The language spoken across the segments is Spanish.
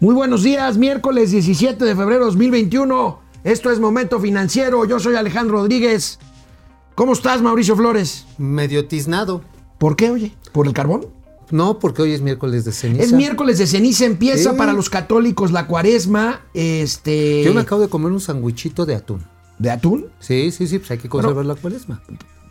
Muy buenos días, miércoles 17 de febrero de 2021. Esto es Momento Financiero. Yo soy Alejandro Rodríguez. ¿Cómo estás, Mauricio Flores? Medio tiznado. ¿Por qué, oye? ¿Por el carbón? No, porque hoy es miércoles de ceniza. Es miércoles de ceniza, empieza para los católicos la cuaresma. Este. Yo me acabo de comer un sandwichito de atún. ¿De atún? Sí, sí, sí, pues hay que conservar la cuaresma.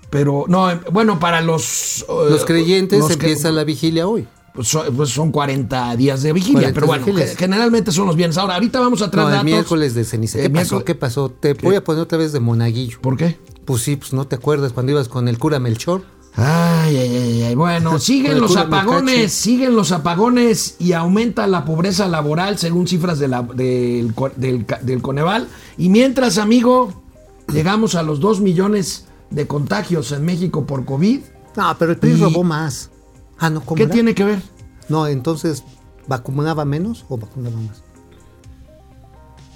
Pero, no, eh, bueno, para los. eh, Los creyentes los que- empieza la vigilia hoy. Pues son, pues son 40 días de vigilia, 40 pero bueno, generalmente son los viernes. Ahora, ahorita vamos a traer No, el datos. miércoles de ceniza. ¿Qué Eh, pasó? miércoles- ¿Qué pasó? Te voy a poner otra vez de monaguillo. ¿Por qué? Pues sí, pues no te acuerdas cuando ibas con el cura Melchor. Ay, ay, ay, ay. Bueno, siguen los apagones, siguen los apagones y aumenta la pobreza laboral según cifras de la- del, del Coneval. Y mientras, amigo, llegamos a los 2 millones de contagios en México por COVID. No, pero el PRI Y- robó más. Ah, no, ¿cómo ¿Qué era? tiene que ver? No, entonces, ¿vacunaba menos o vacunaba más?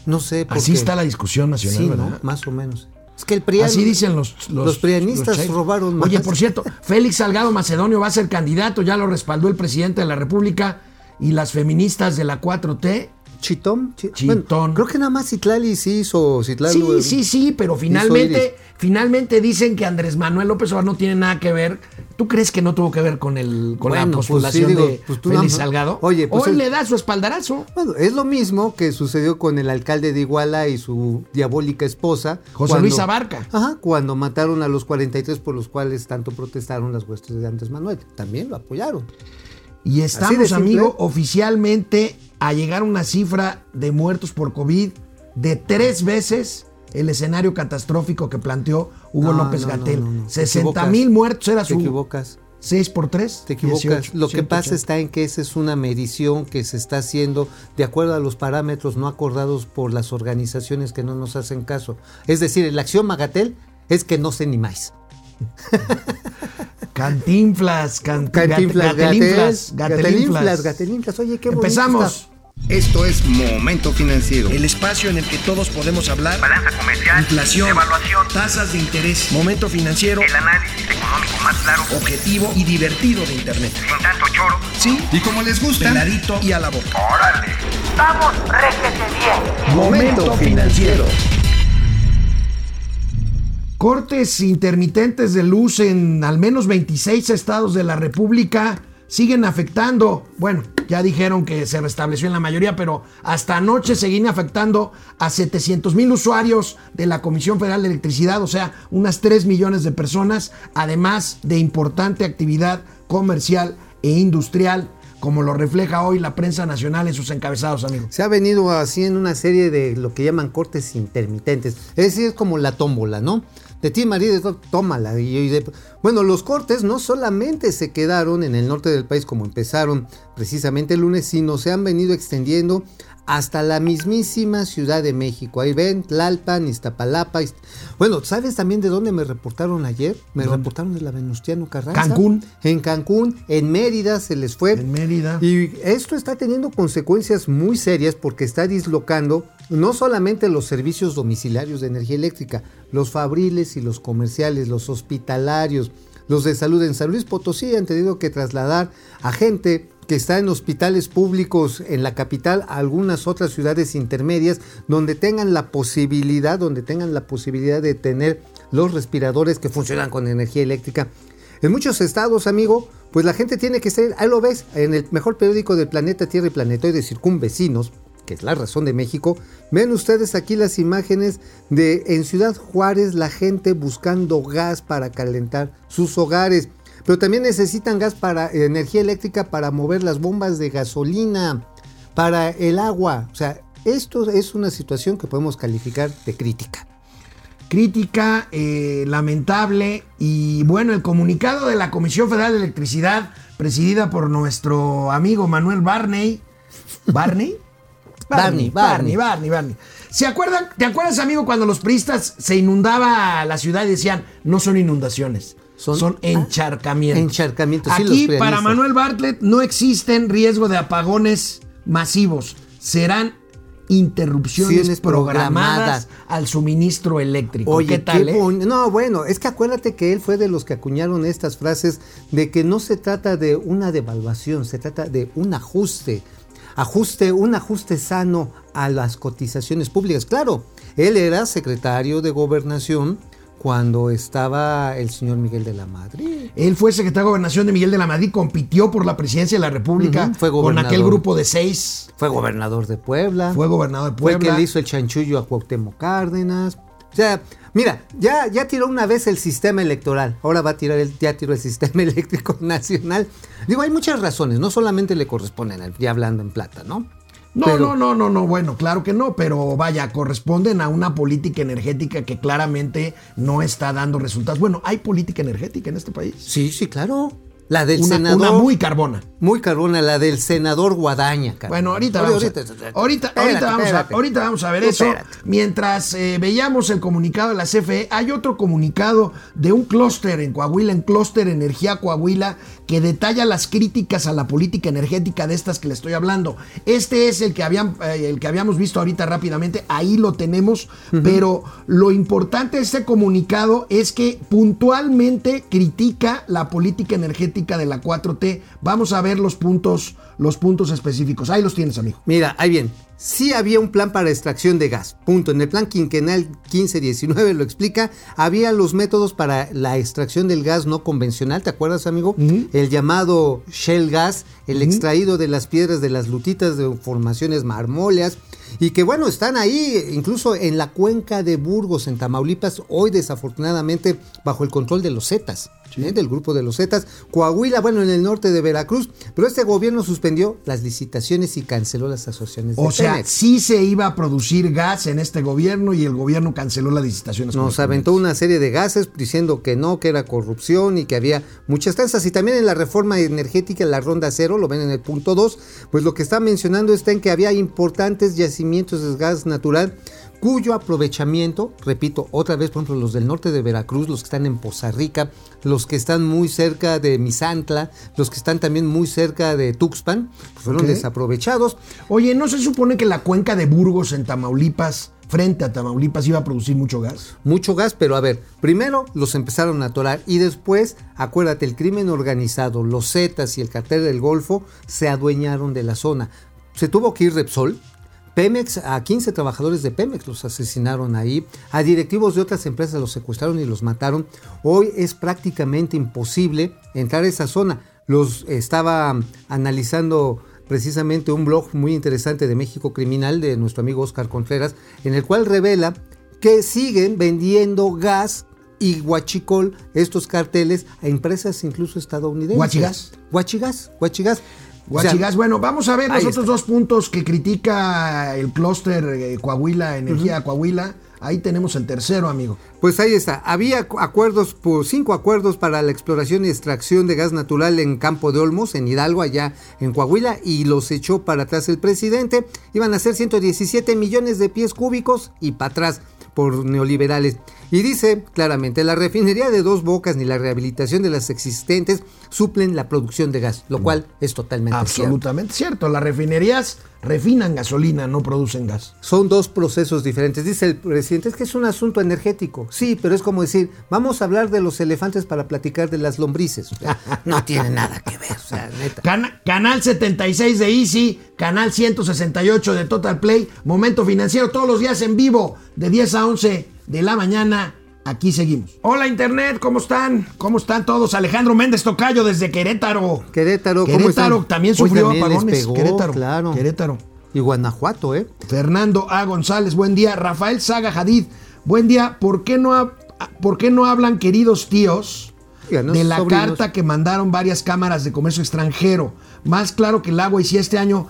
No sé. Así porque- está la discusión nacional, Sí, ¿verdad? ¿no? Más o menos. Es que el PRI... Así dicen los, los, los prianistas robaron más. Oye, por cierto, Félix Salgado Macedonio va a ser candidato, ya lo respaldó el presidente de la República y las feministas de la 4T. Chitón. chi- Chitón. Bueno, creo que nada más Citlali sí hizo. Citlali, Sí, sí, sí, pero finalmente, finalmente dicen que Andrés Manuel López Obrador no tiene nada que ver. ¿Tú crees que no tuvo que ver con el con la pues sí, postulación digo, de pues Félix Salgado? Oye, pues hoy le da su espaldarazo. Bueno, es lo mismo que sucedió con el alcalde de Iguala y su diabólica esposa. José Luis Abarca. Ajá, cuando mataron a los 43 por los cuales tanto protestaron las huestes de Andrés Manuel. También lo apoyaron. Y estamos, amigo, oficialmente a llegar a una cifra de muertos por COVID de tres veces el escenario catastrófico que planteó Hugo No, López Gatel. no, no. Te 60 mil muertos era Te su equivocas. 6 por 3. Te equivocas. Lo que pasa está en que esa es una medición que se está haciendo de acuerdo a los parámetros no acordados por las organizaciones que no nos hacen caso. Es decir, el acción Magatel es que no sé ni más. Cantinflas, can- Cantinflas, gatelinflas, Gatel, Gatelinflas, gatelinflas. Gatelinflas. Oye, qué bonito Empezamos. Esto es Momento Financiero. El espacio en el que todos podemos hablar. balanza comercial, Inflación, evaluación, tasas de interés, momento financiero, el análisis económico más claro, objetivo y divertido de Internet. sin tanto choro. Sí, Y como les gusta, peladito y a la boca. ¡Órale! ¡Vamos, réjete bien! Momento financiero. Cortes intermitentes de luz en al menos 26 estados de la República siguen afectando. Bueno, ya dijeron que se restableció en la mayoría, pero hasta anoche seguían afectando a 700 mil usuarios de la Comisión Federal de Electricidad, o sea, unas 3 millones de personas, además de importante actividad comercial e industrial, como lo refleja hoy la prensa nacional en sus encabezados, amigos. Se ha venido haciendo una serie de lo que llaman cortes intermitentes. Es decir, es como la tómbola, ¿no? De ti, marido, tómala. Y, y de- bueno, los cortes no solamente se quedaron en el norte del país como empezaron precisamente el lunes, sino se han venido extendiendo hasta la mismísima Ciudad de México. Ahí ven, Tlalpan, Iztapalapa. Bueno, ¿sabes también de dónde me reportaron ayer? Me reportaron de la Venustiano Carranza. Cancún. En Cancún, en Mérida se les fue. En Mérida. Y esto está teniendo consecuencias muy serias porque está dislocando no solamente los servicios domiciliarios de energía eléctrica, los fabriles y los comerciales, los hospitalarios, los de salud. En San Luis Potosí han tenido que trasladar a gente que está en hospitales públicos en la capital algunas otras ciudades intermedias donde tengan la posibilidad, donde tengan la posibilidad de tener los respiradores que funcionan con energía eléctrica. En muchos estados, amigo, pues la gente tiene que ser, ahí lo ves, en el mejor periódico del planeta Tierra y Planetoide Circunvecinos, que es La Razón de México, ven ustedes aquí las imágenes de en Ciudad Juárez la gente buscando gas para calentar sus hogares. Pero también necesitan gas para energía eléctrica para mover las bombas de gasolina, para el agua. O sea, esto es una situación que podemos calificar de crítica. crítica eh, lamentable y bueno, el comunicado de la Comisión Federal de Electricidad, presidida por nuestro amigo Manuel Barney. ¿Barney? Barney, Barney, Barney. Barney, Barney. ¿Se acuerdan, ¿Te acuerdas, amigo, cuando los priistas se inundaba la ciudad y decían, no son inundaciones, son, Son- encharcamientos? encharcamientos, sí, los Aquí, para Manuel Bartlett, no existen riesgo de apagones masivos. Serán interrupciones programadas programadas. al suministro eléctrico. Oye, ¿qué tal? eh? No, bueno, es que acuérdate que él fue de los que acuñaron estas frases de que no se trata de una devaluación, se trata de un ajuste. ajuste, un ajuste sano a las cotizaciones públicas. Claro, él era secretario de gobernación cuando estaba el señor Miguel de la Madrid. Él fue secretario de Gobernación de Miguel de la Madrid, compitió por la presidencia de la República fue con aquel grupo de seis. Fue gobernador de Puebla. Fue gobernador de Fue Puebla. el que le hizo el chanchullo a Cuauhtémoc Cárdenas. O sea, mira, ya, ya tiró una vez el sistema electoral. Ahora va a tirar el, ya tiró el sistema eléctrico nacional. Digo, hay muchas razones. No solamente le corresponden, ya hablando en plata, ¿no? No, Pero- no, no, no, no, bueno, claro que no, pero vaya, corresponden a una política energética que claramente no está dando resultados. Bueno, hay política energética en este país. Sí, sí, claro. La del Una, senador. una muy carbona. Muy carbona, la del senador Guadaña, cara. Bueno, ahorita Oye, vamos, ahorita- a, ahorita, espérate, ahorita vamos a, ahorita vamos a ver eso. Mientras eh, veíamos el comunicado de la CFE, hay otro comunicado de un clúster en Coahuila, en Clúster Energía Coahuila, que detalla las críticas a la política energética de estas que le estoy hablando. Este es el que, habían, eh, el que habíamos visto ahorita rápidamente, ahí lo tenemos, pero lo importante de este comunicado es que puntualmente critica la política energética de la 4T. Vamos a ver los puntos, los puntos específicos. Ahí los tienes, amigo. Mira, ahí bien. Sí había un plan para extracción de gas. Punto. En el plan quinquenal 1519 lo explica. Había los métodos para la extracción del gas no convencional. ¿Te acuerdas, amigo? El llamado shell gas, el extraído de las piedras de las lutitas de formaciones marmóleas. Y que bueno, están ahí, incluso en la cuenca de Burgos, en Tamaulipas, hoy desafortunadamente bajo el control de los Zetas. ¿eh? del grupo de los Zetas, Coahuila, bueno, en el norte de Veracruz, pero este gobierno suspendió las licitaciones y canceló las asociaciones de O sea, sí se iba a producir gas en este gobierno y el gobierno canceló las licitaciones. Nos aventó una serie de gases diciendo que no, que era corrupción y que había muchas tranzas. Y también en la reforma energética, la ronda cero, lo ven en el punto 2, pues lo que está mencionando está en que había importantes yacimientos de gas natural cuyo aprovechamiento, repito, otra vez, por ejemplo, los del norte de Veracruz, los que están en Poza Rica, los que están muy cerca de Misantla, los que están también muy cerca de Tuxpan, pues fueron desaprovechados. Oye, ¿no se supone que la cuenca de Burgos en Tamaulipas, frente a Tamaulipas, iba a producir mucho gas? mucho gas, pero a ver, primero los empezaron a atorar y después, acuérdate, el crimen organizado, los Zetas y el cartel del Golfo se adueñaron de la zona. Se tuvo que ir Repsol. Pemex, a 15 trabajadores de Pemex los asesinaron ahí, a directivos de otras empresas los secuestraron y los mataron. Hoy es prácticamente imposible entrar a esa zona. Los estaba analizando precisamente un blog muy interesante de México Criminal de nuestro amigo Oscar Contreras, en el cual revela que siguen vendiendo gas y guachicol, estos carteles, a empresas incluso estadounidenses. ¿Guachigas? Guachigas, guachigas. O sea, Guachigas, bueno, vamos a ver los otros dos puntos que critica el clúster eh, Coahuila, Energía Coahuila. Ahí tenemos el tercero, amigo. Pues ahí está. Había cu- acuerdos, por cinco acuerdos para la exploración y extracción de gas natural en Campo de Olmos, en Hidalgo, allá en Coahuila, y los echó para atrás el presidente. Iban a ser 117 millones de pies cúbicos y para atrás por neoliberales. Y dice claramente, la refinería de dos bocas ni la rehabilitación de las existentes suplen la producción de gas, lo cual es totalmente cierto. Absolutamente cierto. Las refinerías refinan gasolina, no producen gas. Son dos procesos diferentes. Dice el presidente, es que es un asunto energético. Sí, pero es como decir, vamos a hablar de los elefantes para platicar de las lombrices. O sea, no tiene nada que ver, o sea, neta. Cana- canal 76 de Easy, canal 168 de Total Play, Momento Financiero, todos los días en vivo, de 10 a 11 de la mañana. Aquí seguimos. Hola Internet, ¿cómo están? ¿Cómo están todos? Alejandro Méndez Tocayo desde Querétaro. Querétaro, ¿cómo Querétaro están? también sufrió también les apagones. pegó, Querétaro, claro. Querétaro. Y Guanajuato, ¿eh? Fernando A. González, buen día. Rafael Saga Hadid, buen día. ¿Por qué no, por qué no hablan, queridos tíos, Díganos, de la sobrinos. carta que mandaron varias cámaras de comercio extranjero? Más claro que el agua y si este año...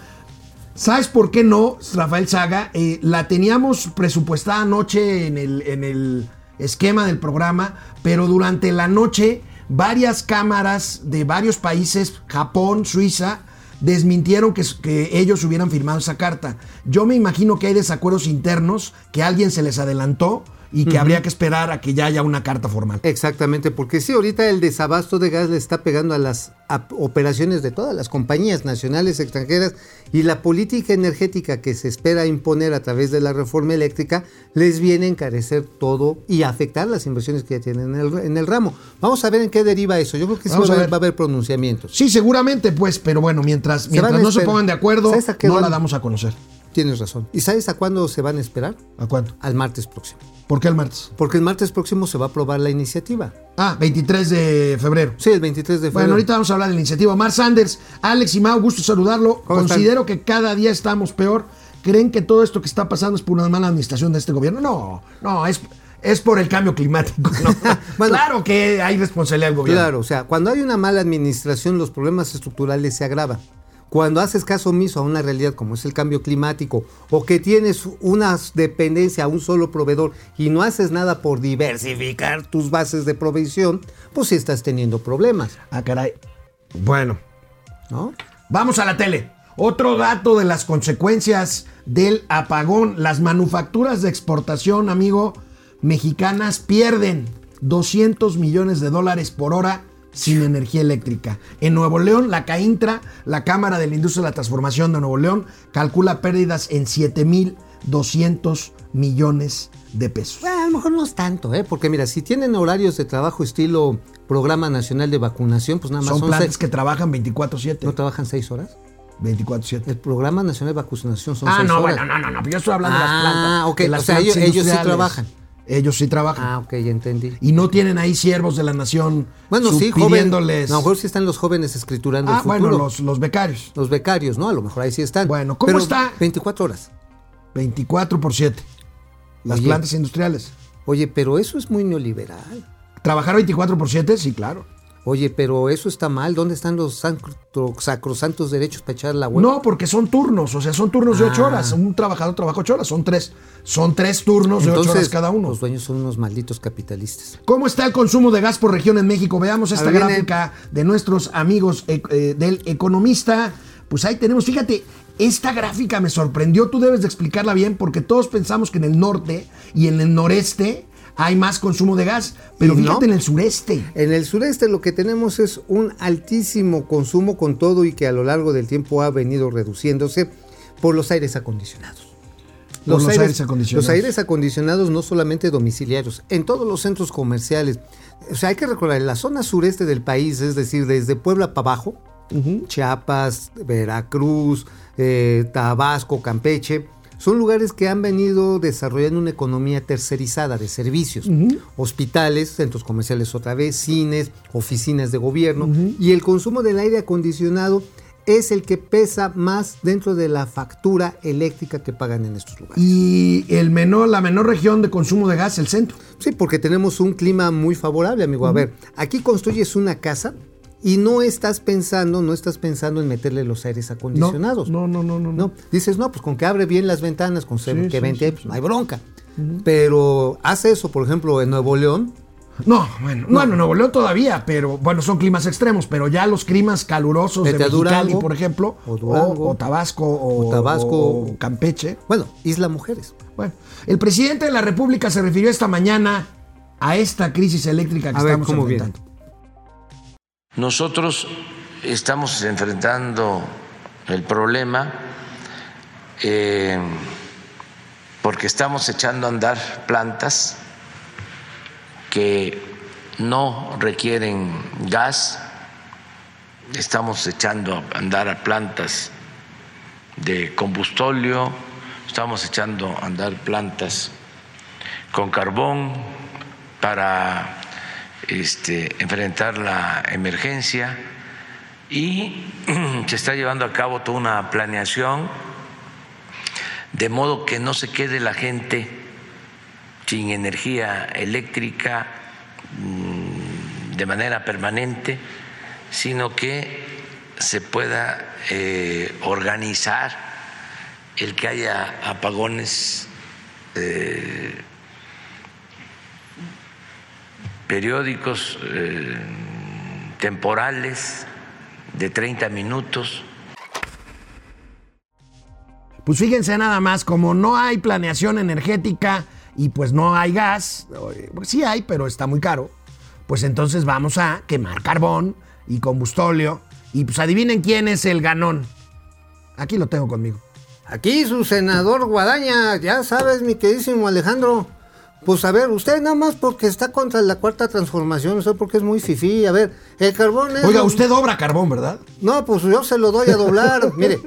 ¿Sabes por qué no, Rafael Saga? Eh, la teníamos presupuestada anoche en el, en el esquema del programa, pero durante la noche varias cámaras de varios países, Japón, Suiza, desmintieron que, que ellos hubieran firmado esa carta. Yo me imagino que hay desacuerdos internos, que alguien se les adelantó y que habría que esperar a que ya haya una carta formal. Exactamente, porque sí, ahorita el desabasto de gas le está pegando a las a- operaciones de todas las compañías nacionales, extranjeras, y la política energética que se espera imponer a través de la reforma eléctrica les viene a encarecer todo y a afectar las inversiones que ya tienen en el, en el ramo. Vamos a ver en qué deriva eso. Yo creo que sí va a haber, ver. va a haber pronunciamientos. Sí, seguramente, pues, pero bueno, mientras, mientras no se pongan de acuerdo, ¿Sabes a qué no van? la damos a conocer. Tienes razón. ¿Y sabes a cuándo se van a esperar? ¿A cuánto? Al martes próximo. ¿Por qué el martes? Porque el martes próximo se va a aprobar la iniciativa. Ah, 23 de febrero. Sí, el 23 de febrero. Bueno, ahorita vamos a hablar de la iniciativa. Omar Sanders, Alex y Mau, gusto saludarlo. Considero que cada día estamos peor. ¿Creen que todo esto que está pasando es por una mala administración de este gobierno? No, no, es, es por el cambio climático. ¿no? Bueno. claro que hay responsabilidad del gobierno. Claro, o sea, cuando hay una mala administración, los problemas estructurales se agravan. Cuando haces caso omiso a una realidad como es el cambio climático, o que tienes una dependencia a un solo proveedor y no haces nada por diversificar tus bases de provisión, pues sí estás teniendo problemas, Ah, caray. Bueno, ¿no? Vamos a la tele. Otro dato de las consecuencias del apagón. Las manufacturas de exportación, amigo, mexicanas pierden 200 millones de dólares por hora sin energía eléctrica. En Nuevo León, la CAINTRA, la Cámara de la Industria de la Transformación de Nuevo León, calcula pérdidas en 7.200 millones de pesos. Bueno, a lo mejor no es tanto, ¿eh? Porque mira, si tienen horarios de trabajo estilo Programa Nacional de Vacunación, pues nada más Son son, plantas seis- que trabajan 24/7. ¿No trabajan seis horas? 24/7. El Programa Nacional de Vacunación son Ah, seis no, horas. bueno, no, no, no. Yo estoy hablando de Ah, las plantas. ok, de las o sea, ellos- ellos sí trabajan. Ellos sí trabajan. Ah, ok, ya entendí. Y no tienen ahí siervos de la nación Bueno, sí, jóvenes. pidiéndoles. A lo mejor sí están los jóvenes escriturando ah, el futuro. bueno, los, los becarios. Los becarios, ¿no? A lo mejor ahí sí están. Bueno, ¿cómo Pero está? 24 horas. 24 por 7. Las Oye. plantas industriales. Oye, pero eso es muy neoliberal. ¿Trabajar 24 por 7? Sí, claro. Oye, pero eso está mal. ¿Dónde están los sacro- sacrosantos derechos para echar la hueva? No, porque son turnos, o sea, son turnos de 8 Ah. horas. Un trabajador trabaja 8 horas, son tres. Son tres turnos de 8 Entonces, horas cada uno. Los dueños son unos malditos capitalistas. ¿Cómo está el consumo de gas por región en México? Veamos esta ver, viene. gráfica de nuestros amigos eh, eh, del economista. Pues ahí tenemos, fíjate, esta gráfica me sorprendió, tú debes de explicarla bien porque todos pensamos que en el norte y en el noreste hay más consumo de gas, pero no. en el sureste. En el sureste lo que tenemos es un altísimo consumo con todo y que a lo largo del tiempo ha venido reduciéndose por los aires acondicionados. Por los aires acondicionados. Los aires acondicionados no solamente domiciliarios, en todos los centros comerciales. O sea, hay que recordar, en la zona sureste del país, es decir, desde Puebla para abajo, Chiapas, Veracruz, eh, Tabasco, Campeche, son lugares que han venido desarrollando una economía tercerizada de servicios. Hospitales, centros comerciales otra vez, cines, oficinas de gobierno. Y el consumo del aire acondicionado es el que pesa más dentro de la factura eléctrica que pagan en estos lugares. Y el menor, la menor región de consumo de gas, el centro. Sí, porque tenemos un clima muy favorable, amigo. A ver, aquí construyes una casa y no estás pensando, no estás pensando en meterle los aires acondicionados. No, no, no, no. no. No, dices, no, pues con que abre bien las ventanas, con Sí, que vente, sí, pues no hay bronca. Pero hace eso, por ejemplo, en Nuevo León, No, bueno, bueno, Nuevo León todavía, pero bueno, son climas extremos, pero ya los climas calurosos Vete de Mexicali, Durango, por ejemplo, o Durango, o Tabasco, o, o Tabasco. Campeche. bueno, Isla Mujeres. Bueno, el presidente de la República se refirió esta mañana a esta crisis eléctrica que A ver, estamos ¿cómo viene? Nosotros estamos enfrentando el problema eh, porque estamos echando a andar plantas que no requieren gas, estamos echando a andar a plantas de combustóleo, estamos echando a andar plantas con carbón para este, enfrentar la emergencia y se está llevando a cabo toda una planeación de modo que no se quede la gente sin energía eléctrica mm, de manera permanente, sino que se pueda eh, organizar el que haya apagones eh, periódicos eh, temporales de 30 minutos. Pues fíjense nada más, como no hay planeación energética, y pues no hay gas, eh, sí hay, pero está muy caro, pues entonces vamos a quemar carbón y combustóleo. Y pues adivinen quién es el ganón. Aquí lo tengo conmigo. Aquí su senador Guadaña, ya sabes, mi queridísimo Alejandro. Pues a ver, usted nada más porque está contra la cuarta transformación, sé porque es muy fifí. A ver, el carbón es. Oiga, usted obra carbón, ¿verdad? No, pues yo se lo doy a doblar. Mire,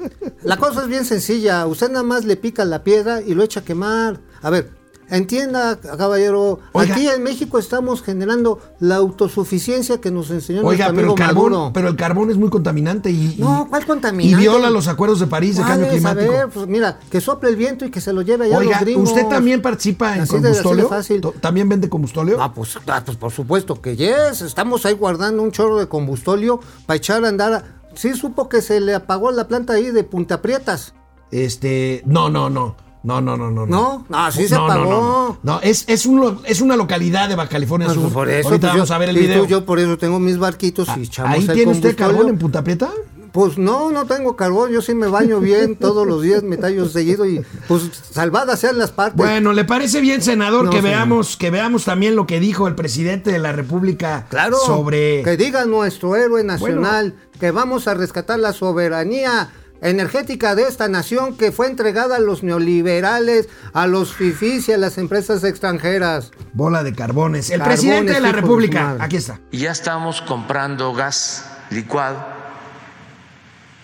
la cosa es bien sencilla. Usted nada más le pica la piedra y lo echa a quemar. A ver, entienda, caballero. Oiga. Aquí en México estamos generando la autosuficiencia que nos enseñó Oiga, nuestro pero amigo el carbón, Maduro. pero el carbón es muy contaminante y, y- No, ¿cuál contaminante? y viola los acuerdos de París de cambio climático. ver, pues mira, que sople el viento y que se lo lleve allá Oiga, los gringos. ¿usted también participa en Así de- así de combustóleo? ¿También vende combustóleo? Ah pues, ah, pues por supuesto que yes. Estamos ahí guardando un chorro de combustóleo para echar a andar. a- Sí supo que se le apagó la planta ahí de Punta Prietas. Este, no, no, no. No, no, no, no. ¿No? No, sí se No, no, apagó. No, no. No, es, es, un es una localidad de Baja California Pues, Sur. por eso, Ahorita pues, vamos yo- a ver el tú- video. yo por eso tengo mis barquitos y echamos ¿Ahí el tiene usted carbón en Punta Prieta? Pues no, no tengo carbón. Yo sí me baño bien todos los días, me tallo seguido y pues salvadas sean las partes. Bueno, ¿le parece bien, senador, No, que señor. veamos que veamos también lo que dijo el presidente de la República Claro, sobre que diga nuestro héroe nacional que vamos a rescatar la soberanía energética de esta nación que fue entregada a los neoliberales, a los fifís y a las empresas extranjeras. bola de carbones? El Carbones, presidente de la de República, aquí está. Y ya estamos comprando gas licuado.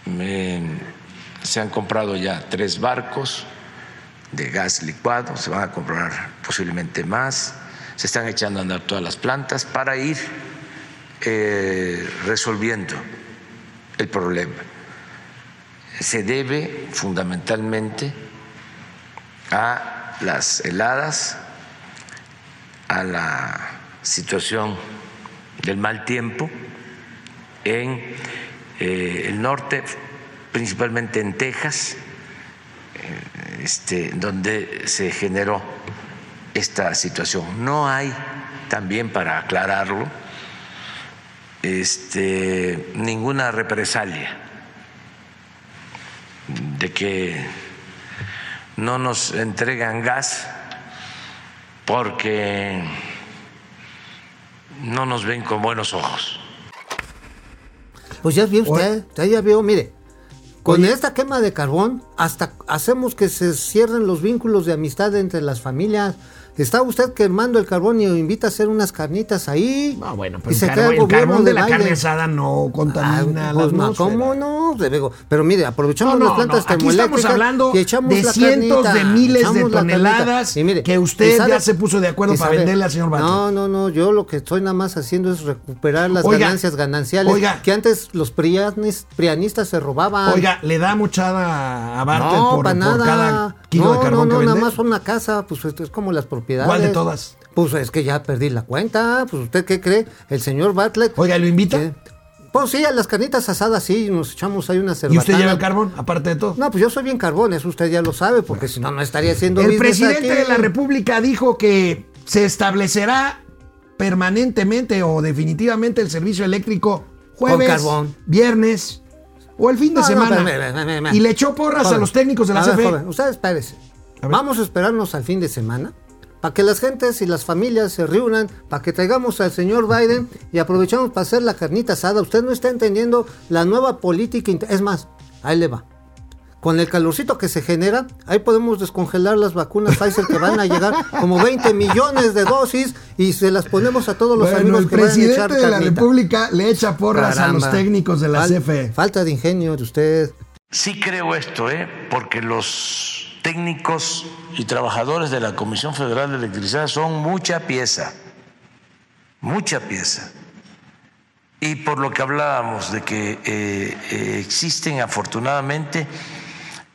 Eh, se han comprado ya tres barcos de gas licuado, se van a comprar posiblemente más. Se están echando a andar todas las plantas para ir eh, resolviendo el problema. Se debe fundamentalmente a las heladas, a la situación del mal tiempo en eh, el norte, principalmente en Texas, eh, este, donde se generó esta situación. No hay, también para aclararlo, este, ninguna represalia de que no nos entregan gas porque no nos ven con buenos ojos. Pues ya vio usted, ya, ya vio, mire, con esta quema de carbón hasta hacemos que se cierren los vínculos de amistad entre las familias. Está usted quemando el carbón y invita a hacer unas carnitas ahí. No, bueno, pero el, se carbón de la carne asada no contamina Ah, la pues no. ¿Cómo no? Pero mire, aprovechamos No, no, las plantas no, aquí estamos hablando y echamos de la cientos carnita, de miles de toneladas Y mire, que usted ¿y sabe- ya se puso de acuerdo para al señor Bartlett. No, no, no, yo lo que estoy nada más haciendo es recuperar las Oiga, ganancias gananciales oiga. que antes los prianis- prianistas se robaban. Oiga, ¿le da muchada a Bartlett no, por, para por nada. cada kilo no, de carbón no, no, que nada más una casa, pues esto es como las propiedades. ¿Cuál de todas? Pues es que ya perdí la cuenta. Pues usted qué cree, el señor Bartlett. Oiga, ¿lo invita? ¿Qué? Pues sí, a las carnitas asadas sí, nos echamos ahí una ¿Y cerbatana. usted lleva el carbón, aparte de todo? No, pues yo soy bien carbón, eso usted ya lo sabe, porque si no, no estaría haciendo El presidente aquí. de la República dijo que se establecerá permanentemente o definitivamente el servicio eléctrico jueves, carbón. viernes o el fin de No, semana. y le echó porras a los técnicos de la ver, CFE. joven, usted espérese. A ver. Vamos a esperarnos al fin de semana para que las gentes y las familias se reúnan, para que traigamos al señor Biden y aprovechamos para hacer la carnita asada. Usted no está entendiendo la nueva política. Es más, ahí le va. Con el calorcito que se genera, ahí podemos descongelar las vacunas Pfizer que van a llegar como 20 millones de dosis y se las ponemos a todos los Bueno, amigos el que vayan a echar presidente de la. República le echa porras a los técnicos de la. Fal- CFE. Falta de ingenio de usted. Sí creo esto, ¿eh? porque los técnicos y trabajadores de la Comisión Federal de Electricidad son mucha pieza, mucha pieza. Y por lo que hablábamos de que eh, eh, existen afortunadamente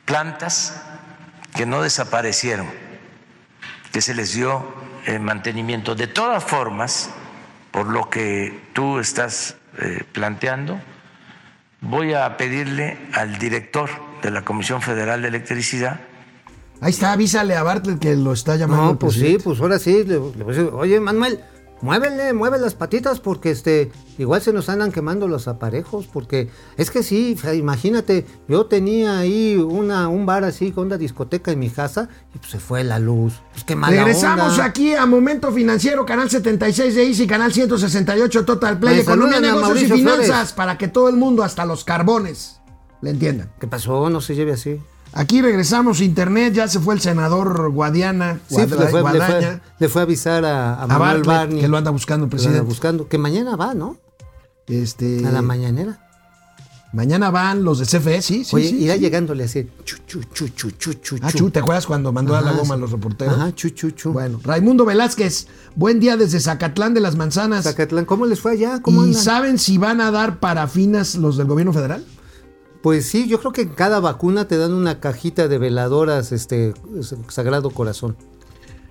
plantas que no desaparecieron, que se les dio eh, mantenimiento. De todas formas, por lo que tú estás eh, planteando, voy a pedirle al director de la Comisión Federal de Electricidad Ahí está, avísale a Bartlett que lo está llamando. el No, pues sí, pues ahora sí. le- Oye, Manuel, muévele, mueve las patitas porque este, igual se nos andan quemando los aparejos, porque es que sí, imagínate, yo tenía ahí una, un bar así con una discoteca en mi casa y pues se fue la luz. Pues qué mala Regresamos onda. aquí a Momento Financiero, canal 76 de Easy, canal 168 Total Play, Me Economía, Negocios y Mauricio Finanzas, Flores. para que todo el mundo, hasta los carbones, le entiendan. ¿Qué pasó? No se lleve así. Aquí regresamos, internet, ya se fue el senador Guadiana, Sí, Guadra- le, fue, le, Guadaña, fue, le fue a avisar a, a a Manuel Bartlett, Barney. que lo anda buscando el que lo anda presidente. buscando. Que mañana va, ¿no? Este, A la mañanera. mañana van los de CFE, sí, sí, Oye, sí, irá sí. llegándole así. Chu, chu, chu, chu, chu, chu, Ah, Chu, ¿te acuerdas cuando mandó a la Ajá, goma a los reporteros? Ajá, chu, chu, chu. Bueno, Raimundo Velázquez, buen día desde Zacatlán de las Manzanas. Zacatlán, ¿cómo les fue allá? ¿Cómo ¿Y andan? saben si van a dar parafinas los del gobierno federal? Pues sí, yo creo que en cada vacuna te dan una cajita de veladoras, este, Sagrado Corazón.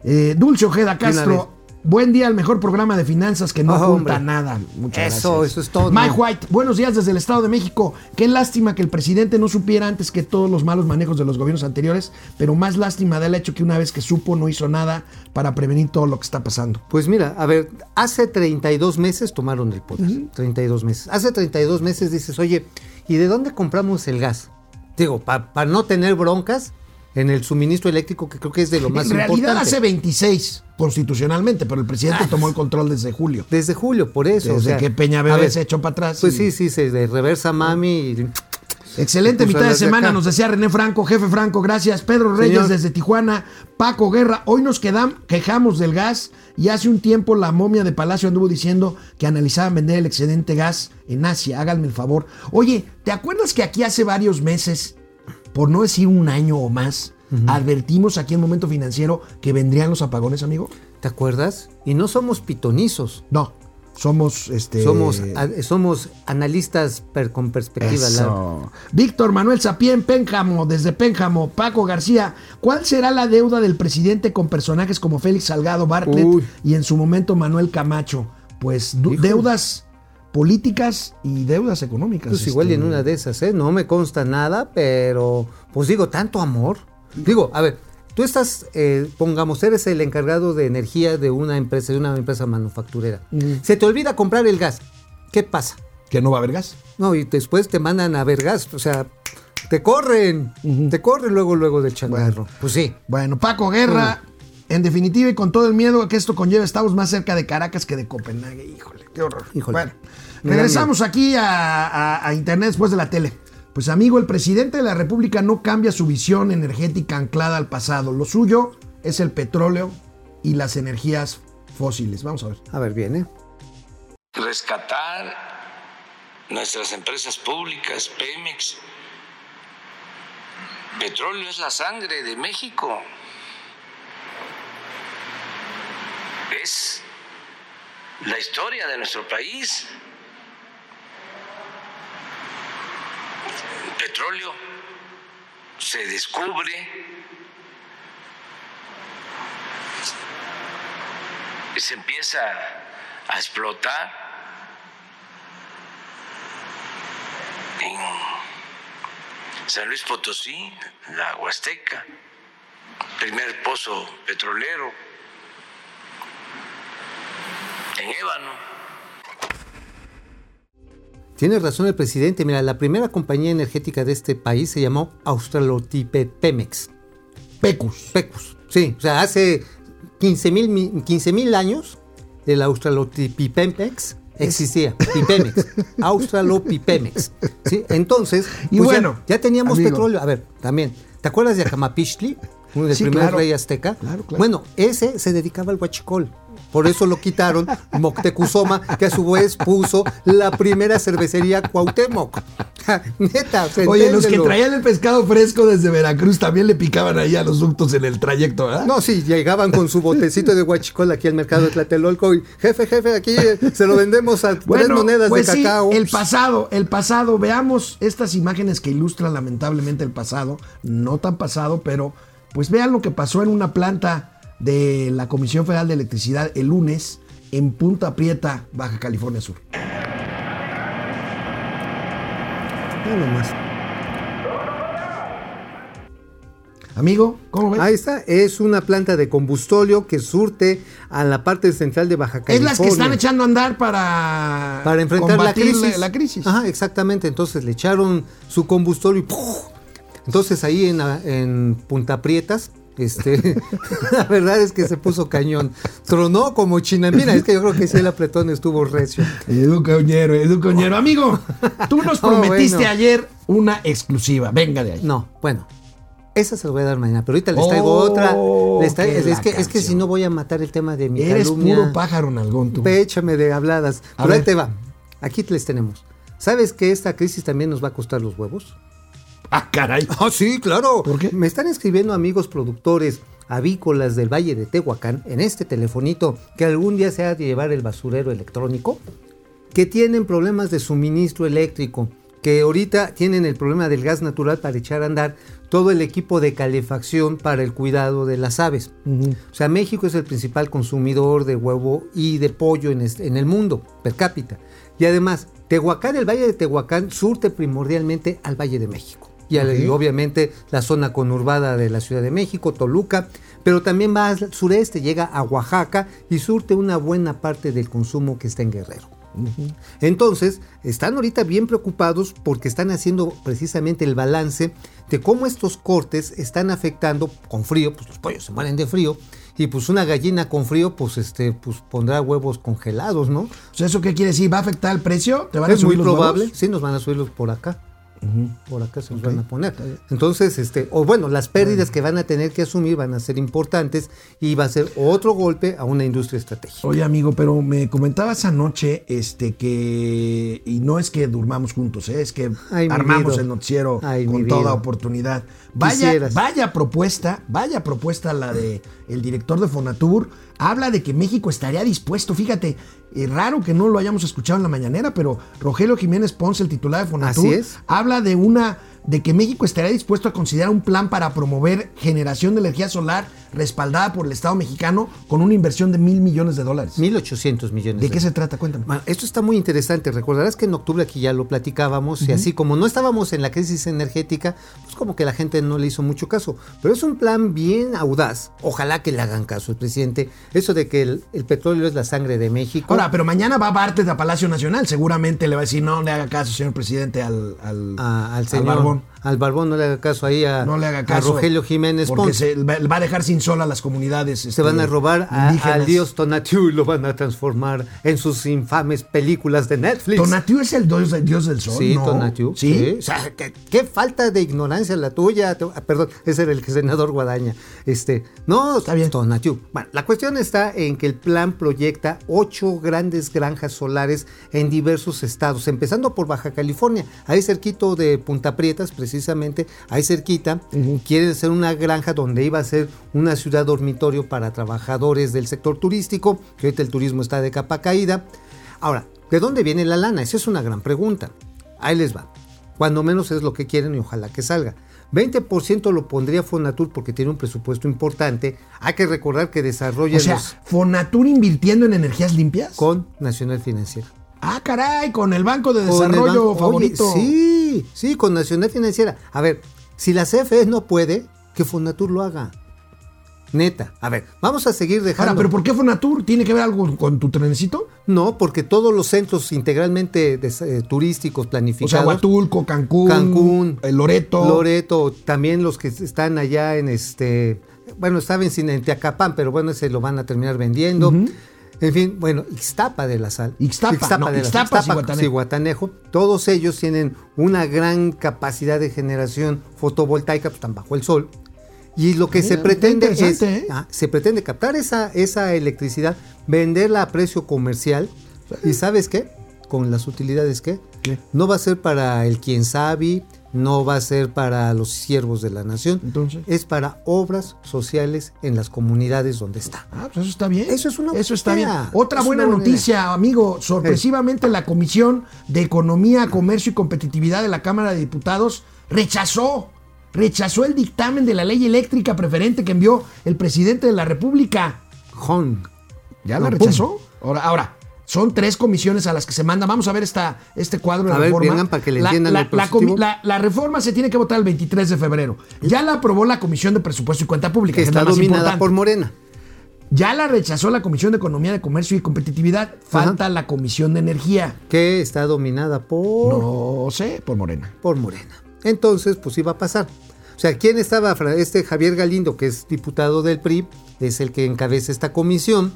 Eh, Dulce Ojeda. Castro, buen día, el mejor programa de finanzas que no Oh, hombre. nada. Muchas Eso, gracias. eso es todo. Mike White, buenos días desde el Estado de México. Qué lástima que el presidente no supiera antes que todos los malos manejos de los gobiernos anteriores, pero más lástima del hecho que una vez que supo no hizo nada para prevenir todo lo que está pasando. Pues mira, a ver, hace 32 meses tomaron el poder. 32 meses. Hace 32 meses dices, oye, ¿y de dónde compramos el gas? Digo, para no tener broncas en el suministro eléctrico, que creo que es de lo más en realidad importante. hace 26 constitucionalmente, pero el presidente Ah. tomó el control desde julio. Desde julio, por eso. Desde o sea, que Peña Bebé se echó para atrás. Pues y- sí, sí, se de reversa mami. y- Excelente Pues mitad de semana, nos decía René Franco, jefe Franco, gracias. Pedro Reyes Señor. desde Tijuana, Paco Guerra, hoy nos quedam- quejamos del gas y hace un tiempo la momia de Palacio anduvo diciendo que analizaban vender el excedente gas en Asia, háganme el favor. Oye, ¿te acuerdas que aquí hace varios meses, por no decir un año o más, advertimos aquí en Momento Financiero que vendrían los apagones, amigo? ¿Te acuerdas? Y no somos pitonizos. No, somos este... Somos, a- somos analistas per- con perspectiva larga. Eso. Víctor Manuel Sapien, Pénjamo, desde Pénjamo, Paco García, ¿cuál será la deuda del presidente con personajes como Félix Salgado Bartlett Uy. y en su momento Manuel Camacho? Pues deudas políticas y deudas económicas. Pues igual y en este. una de esas, ¿eh? No me consta nada, pero pues digo, tanto amor. Digo, a ver, tú estás, eh, pongamos, eres el encargado de energía de una empresa, de una empresa manufacturera. Se te olvida comprar el gas. ¿Qué pasa? Que no va a haber gas. No, y después te mandan a ver gas. O sea, te corren. Te corren luego, luego del changarro. Pues sí. Bueno, Paco Guerra, en definitiva y con todo el miedo que esto conlleva, estamos más cerca de Caracas que de Copenhague. Híjole, qué horror. Híjole. Bueno, regresamos aquí a, a- a Internet después de la tele. Pues amigo, el presidente de la República no cambia su visión energética anclada al pasado. Lo suyo es el petróleo y las energías fósiles. Vamos a ver. A ver, bien, ¿eh? rescatar nuestras empresas públicas, Pemex. Petróleo es la sangre de México. Es la historia de nuestro país. Petróleo se descubre y se empieza a explotar en San Luis Potosí, la Huasteca, primer pozo petrolero, en Ébano. Tiene razón el presidente. Mira, la primera compañía energética de este país se llamó Australotipemex. Pecus. Pecus. Sí, o sea, hace 15 mil años el Australotipemex existía. Pipemex. Australopipemex. ¿Sí? Entonces, Y pues ya- bueno, ya, teníamos amigo. petróleo. A ver, también. ¿Te acuerdas de Acamapichtli? Uno del Sí, primer claro. rey azteca. Claro, claro. Bueno, ese se dedicaba al huachicol. Por eso lo quitaron Moctezuma, que a su vez puso la primera cervecería Cuauhtémoc. Neta, Oye, los que traían el pescado fresco desde Veracruz también le picaban ahí a los ductos en el trayecto, ¿verdad? No, sí, llegaban con su botecito de huachicol aquí al mercado de Tlatelolco y jefe, jefe, aquí eh, se lo vendemos a tres monedas pues de sí, cacao. el pasado, el pasado. Veamos estas imágenes que ilustran lamentablemente el pasado. No tan pasado, pero pues vean lo que pasó en una planta de la Comisión Federal de Electricidad el lunes en Punta Prieta, Baja California Sur. No, nomás. Amigo, ¿cómo ves? Ahí está, es una planta de combustóleo que surte a la parte central de Baja es California. las que están echando a andar para, para enfrentar la crisis. La, crisis. Ajá, exactamente. Entonces le echaron su combustóleo y ¡puf! Entonces ahí en, en Punta Prietas, este, la verdad es que se puso cañón. Tronó como chinamina. Es que yo creo que sí el apretón estuvo recio. Edu Coñero, Edu Coñero. Amigo, tú nos Oh, prometiste bueno. ayer una exclusiva. Venga de ahí. No, bueno. Esa se la voy a dar mañana, pero ahorita les traigo Oh, otra. Les traigo- que es, que, es que si no voy a matar el tema de mi Eres calumnia. puro pájaro nalgón tú. Péchame de habladas. A Pero ahí te va. Aquí les tenemos. ¿Sabes que esta crisis también nos va a costar los huevos? Ah, caray. Ah, sí, claro. ¿Por qué? Me están escribiendo amigos productores avícolas del Valle de Tehuacán en este telefonito que algún día se ha de llevar el basurero electrónico, que tienen problemas de suministro eléctrico, que ahorita tienen el problema del gas natural para echar a andar todo el equipo de calefacción para el cuidado de las aves. O sea, México es el principal consumidor de huevo y de pollo en, este- en el mundo, per cápita. Y además, Tehuacán, el Valle de Tehuacán, surte primordialmente al Valle de México. Y, al- y obviamente la zona conurbada de la Ciudad de México, Toluca, pero también va al sureste, llega a Oaxaca y surte una buena parte del consumo que está en Guerrero. Entonces, están ahorita bien preocupados porque están haciendo precisamente el balance de cómo estos cortes están afectando con frío, pues los pollos se mueren de frío, y pues una gallina con frío, pues este, pues pondrá huevos congelados, ¿no? ¿Eso qué quiere decir? ¿Va a afectar el precio? ¿Te van a Es muy los probable, huevos? sí, nos van a subirlos por acá. Por acá se los van a poner. Entonces, este, o bueno, las pérdidas que van a tener que asumir van a ser importantes y va a ser otro golpe a una industria estratégica. Oye, amigo, pero me comentabas anoche este, que. Y no es que durmamos juntos, ¿eh? es que Ay, armamos el noticiero Ay, con toda oportunidad. Vaya, Quisieras. vaya propuesta, vaya propuesta la de el director de Fonatur. Habla de que México estaría dispuesto. Fíjate, es raro que no lo hayamos escuchado en la mañanera, pero Rogelio Jiménez Ponce, el titular de Fonatur, habla de una de que México estaría dispuesto a considerar un plan para promover generación de energía solar respaldada por el Estado mexicano con una inversión de mil millones de dólares. 1.800 millones. ¿De qué se trata? Cuéntame. Bueno, esto está muy interesante. Recordarás que en octubre aquí ya lo platicábamos y así como no estábamos en la crisis energética, pues como que la gente no le hizo mucho caso. Pero es un plan bien audaz. Ojalá que le hagan caso el presidente. Eso de que el, el petróleo es la sangre de México. Ahora, pero mañana va a parte de Palacio Nacional. Seguramente le va a decir, no le haga caso, señor presidente, al, al, a- al al señor Barbón. Al Barbón no le haga caso ahí a, No le haga a caso. Rogelio Jiménez Porque se va a dejar sin sol a las comunidades. Se este, van a robar a- indígenas. al dios Tonatiuh y lo van a transformar en sus infames películas de Netflix. Tonatiuh es el dios, el dios del sol. Sí, ¿no? Tonatiuh. ¿Sí? O sea, ¿qué, qué falta de ignorancia la tuya. Perdón, ese era el senador Guadaña. Este, no, Está bien. Tonatiuh. Bueno, la cuestión está en que el plan proyecta ocho grandes granjas solares en diversos estados, empezando por Baja California, ahí cerquito de Punta Prietas, precisamente, ahí cerquita, quiere ser una granja donde iba a ser una ciudad dormitorio para trabajadores del sector turístico, que ahorita el turismo está de capa caída. Ahora, ¿de dónde viene la lana? Esa es una gran pregunta. Ahí les va. Cuando menos es lo que quieren y ojalá que salga. 20% lo pondría Fonatur porque tiene un presupuesto importante. Hay que recordar que desarrolla O sea, los- Fonatur invirtiendo en energías limpias. con Nacional Financiera. Ah, caray, con el Banco de Desarrollo banco- favorito. Oye, sí, sí, con Nacional Financiera. A ver, si la CFE no puede, que Fonatur lo haga. Neta. A ver, vamos a seguir dejando. Ahora, ¿pero por qué Fonatur? ¿Tiene que ver algo con tu trenecito? No, porque todos los centros integralmente des- eh, turísticos O planificados. sea, Huatulco, Cancún, Cancún, el Loreto. Loreto, también los que están allá en este, bueno, estaba en, Cine- en Teacapán, pero bueno, ese lo van a terminar vendiendo. En fin, bueno, Ixtapa de la Sal. Ixtapa, no, de la Ixtapa, Sal. Zihuatanejo. Todos ellos tienen una gran capacidad de generación fotovoltaica, pues están bajo el sol. Y lo que Ah, se pretende es, ¿eh? ah, se pretende captar esa, esa electricidad, venderla a precio comercial. ¿Y sabes qué? Con las utilidades que ¿Qué? no va a ser para el quien sabe, no va a ser para los siervos de la nación. Entonces. es para obras sociales en las comunidades donde está. Ah, pues eso está bien. Eso es una Eso está bien. Otra Es buena noticia, amigo. Sorpresivamente, la Comisión de Economía, Comercio y Competitividad de la Cámara de Diputados rechazó, rechazó el dictamen de la ley eléctrica preferente que envió el presidente de la República. Hong. ¿Ya la rechazó? Ahora, ahora, Son tres comisiones a las que se manda. Vamos a ver esta, este cuadro de A ver, reforma. vengan para que le La- entiendan la, el la positivo. comi- la- la reforma se tiene que votar el 23 de febrero. Ya la aprobó la Comisión de Presupuesto y Cuenta Pública. que es está más dominada importante. por Morena. Ya la rechazó la Comisión de Economía, de Comercio y Competitividad. Falta la Comisión de Energía. Que está dominada por, No sé, por Morena. por Morena. Entonces, pues iba a pasar. O sea, ¿quién estaba? Este Javier Galindo, que es diputado del PRI, es el que encabeza esta comisión,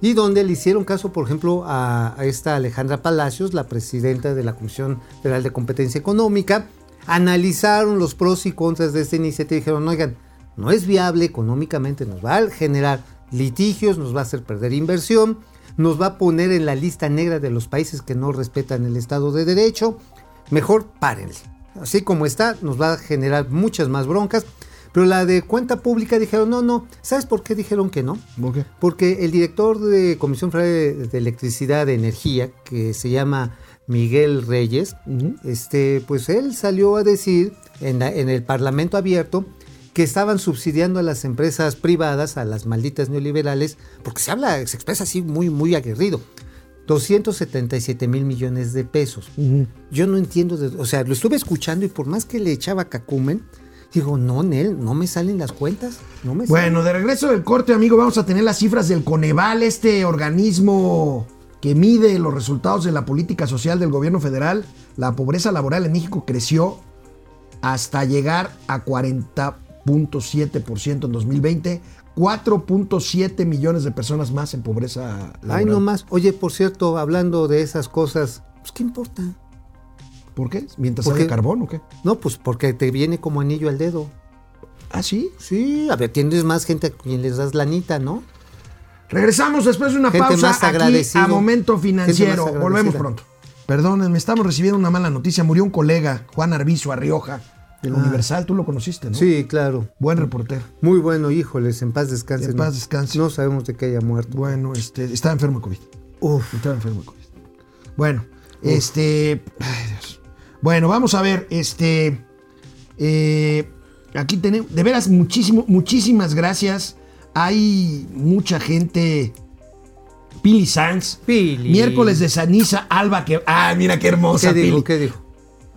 y donde le hicieron caso, por ejemplo, a, a esta Alejandra Palacios, la presidenta de la Comisión Federal de Competencia Económica, analizaron los pros y contras de esta iniciativa y dijeron, oigan, no es viable económicamente, nos va a generar litigios, nos va a hacer perder inversión, nos va a poner en la lista negra de los países que no respetan el Estado de Derecho, mejor párenle. Así como está, nos va a generar muchas más broncas. Pero la de cuenta pública dijeron, no, no. ¿Sabes por qué dijeron que no? ¿Por qué? Porque el director de Comisión Federal de, Electricidad de Energía, que se llama Miguel Reyes, este, pues él salió a decir en, la- en el Parlamento abierto que estaban subsidiando a las empresas privadas, a las malditas neoliberales, porque se habla, se expresa así muy, muy aguerrido. 277 mil millones de pesos. Yo no entiendo, de- o sea, lo estuve escuchando y por más que le echaba cacumen, digo, no, Nel, no me salen las cuentas. No me Bueno, de regreso del corte, amigo, vamos a tener las cifras del Coneval, este organismo que mide los resultados de la política social del gobierno federal. La pobreza laboral en México creció hasta llegar a 40.7% en 2020. 4.7 millones de personas más en pobreza laboral. Ay, no más. Oye, por cierto, hablando de esas cosas, pues ¿qué importa? ¿Por qué? ¿Mientras ¿Por sale qué? carbón o qué? No, pues porque te viene como anillo al dedo. ¿Ah, sí? Sí, a ver, tienes más gente a quien les das lanita, ¿no? Regresamos después de una Gente pausa más aquí agradecido. a Momento Financiero. Volvemos pronto. Perdónenme, estamos recibiendo una mala noticia. Murió un colega, Juan Arbizo Arrioja, del Universal. Tú lo conociste, ¿no? Ah. Sí, claro. Buen reportero. Muy bueno, híjoles, en paz descanse. En paz descanse. No sabemos de qué haya muerto. Bueno, este, estaba enfermo de COVID. Uf. Estaba enfermo de COVID. Bueno, este. Ay, Dios. Bueno, vamos a ver. Este. eh, aquí tenemos. De veras, muchísimo, muchísimas gracias. Hay mucha gente. Pili Sanz. Pili. Miércoles de ceniza, Alba que. Ah, mira qué hermosa, ¿Qué dijo? Pili. ¿Qué dijo?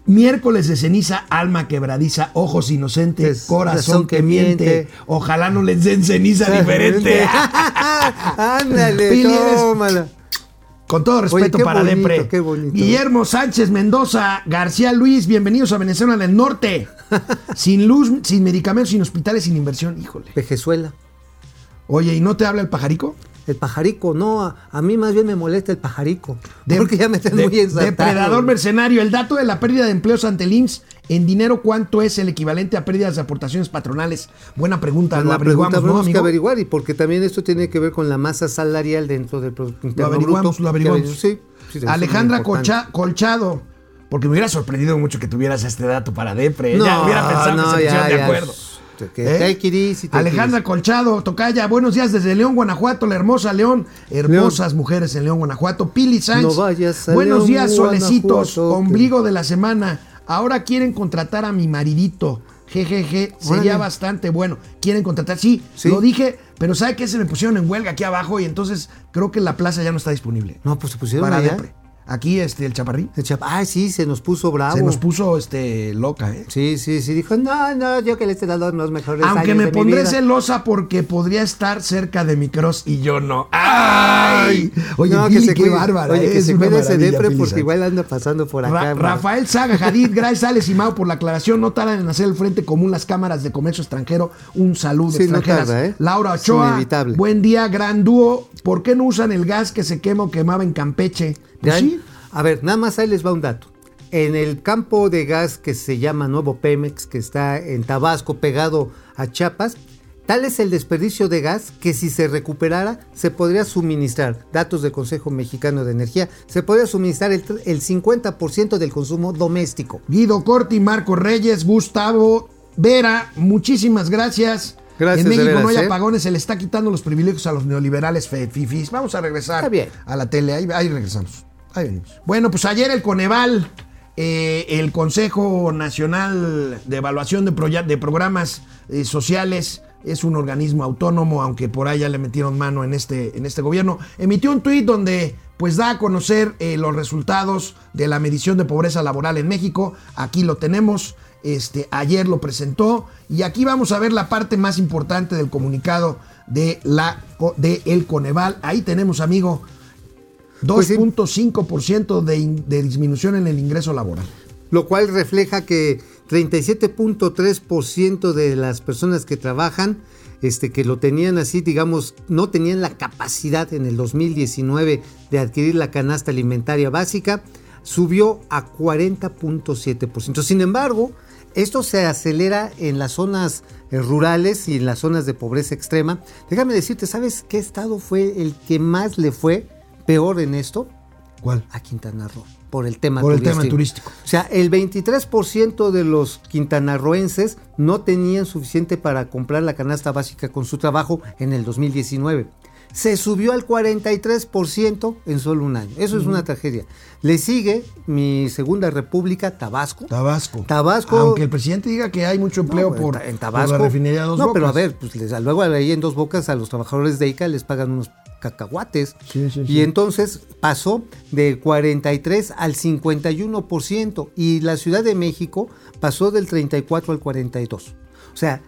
Miércoles de ceniza, alma quebradiza, ojos inocentes, Es corazón corazón que que miente. miente. Ojalá no les den ceniza diferente. Ándale, Pili, eres- tómala. Con todo respeto para bonito, Depre. qué bonito. Guillermo Sánchez Mendoza, García Luis, bienvenidos a Venezuela del Norte. sin luz, sin medicamentos, sin hospitales, sin inversión. Híjole. Vejezuela. Oye, ¿y no te habla el pajarico? El pajarico, no, a, a mí más bien me molesta el pajarico. De- porque ya me están de- muy ensartado. Depredador mercenario. El dato de la pérdida de empleos ante el IMSS en dinero, ¿cuánto es el equivalente a pérdidas de aportaciones patronales? Buena pregunta. Pues lo averiguamos, pregunta ¿no, tenemos que amigo? averiguar y porque también esto tiene que ver con la masa salarial dentro del Producto Lo Interno averiguamos, Bruto. lo averiguamos. Sí, sí, Alejandra. Colcha- Colchado. Porque me hubiera sorprendido mucho que tuvieras este dato para Depre. No, ya hubiera pensado no, que se ya, de ya. Que ¿Eh? take it easy, take it Alejandra easy. Colchado, Tocaya, buenos días desde León, Guanajuato, la hermosa León. Hermosas mujeres en León, Guanajuato. Pili Sánchez. No buenos León, días, solecitos. Ombligo de la semana. Ahora quieren contratar a mi maridito. Jejeje, sería Órale. bastante bueno. Quieren contratar, sí, Sí. lo dije, pero ¿sabe qué? Se me pusieron en huelga aquí abajo y entonces creo que la plaza ya no está disponible. No, pues se pusieron para allá. Depre. Aquí, este, el chaparrín. El chap- Ay, sí, se nos puso bravo. Se nos puso este loca, ¿eh? Sí, sí, sí. Dijo, no, no, yo que le esté dando los mejores Aunque años me de mi pondré vida". celosa porque podría estar cerca de mi cross y yo no. ¡Ay! Oye, No, Pili, se qué bárbara. Oye, ¿eh? que se cuide ese depre porque igual anda pasando por acá. Ra-. Rafael Saga, Jadid, gracias Alex y Mau por la aclaración. No tardan en hacer el frente común las cámaras de comercio extranjero. Un saludo Sí, no extranjeras. tarda, ¿eh? Laura Ochoa, inevitable. buen día, gran dúo. ¿Por qué no usan el gas que se quema o quemaba en Campeche? Pues sí, A ver, nada más ahí les va un dato. En el campo de gas que se llama Nuevo Pemex, que está en Tabasco, pegado a Chiapas, tal es el desperdicio de gas que si se recuperara, se podría suministrar, datos del Consejo Mexicano de Energía, se podría suministrar el, el 50% del consumo doméstico. Guido Corti, Marco Reyes, Gustavo Vera, muchísimas gracias. Gracias, En México no hay ¿eh? apagones, se le está quitando los privilegios a los neoliberales fifis. Vamos a regresar Está bien. a la tele, ahí, ahí regresamos. Ahí venimos. Bueno, pues ayer el Coneval, eh, el Consejo Nacional de Evaluación de, de Programas eh, Sociales, es un organismo autónomo, aunque por ahí ya le metieron mano en este, en este gobierno, emitió un tuit donde pues da a conocer eh, los resultados de la medición de pobreza laboral en México. Aquí lo tenemos. Este, ayer lo presentó y aquí vamos a ver la parte más importante del comunicado de la de el Coneval. Ahí tenemos, amigo. 2.5% de, de disminución en el ingreso laboral. lo cual refleja que 37.3% de las personas que trabajan, este, que lo tenían así, digamos, no tenían la capacidad en el 2019 de adquirir la canasta alimentaria básica, subió a 40.7%. Sin embargo, esto se acelera en las zonas eh, rurales y en las zonas de pobreza extrema. Déjame decirte, ¿sabes qué estado fue el que más le fue peor en esto? ¿Cuál? a Quintana Roo por el tema Por el turístico. tema turístico. O sea, el 23% de los quintanarroenses no tenían suficiente para comprar la canasta básica con su trabajo en el 2019. Se subió al 43% en solo un año. Eso es una tragedia. Le sigue mi segunda república, Tabasco. Tabasco. Tabasco- Aunque el presidente diga que hay mucho empleo No, por, en, por Tabasco. la refinería de dos no, Bocas. pero a ver, pues les, luego ahí en dos bocas a los trabajadores de ICA les pagan unos cacahuates. Sí, sí, y entonces pasó del 43 al 51% y la Ciudad de México pasó del 34 al 42. O sea,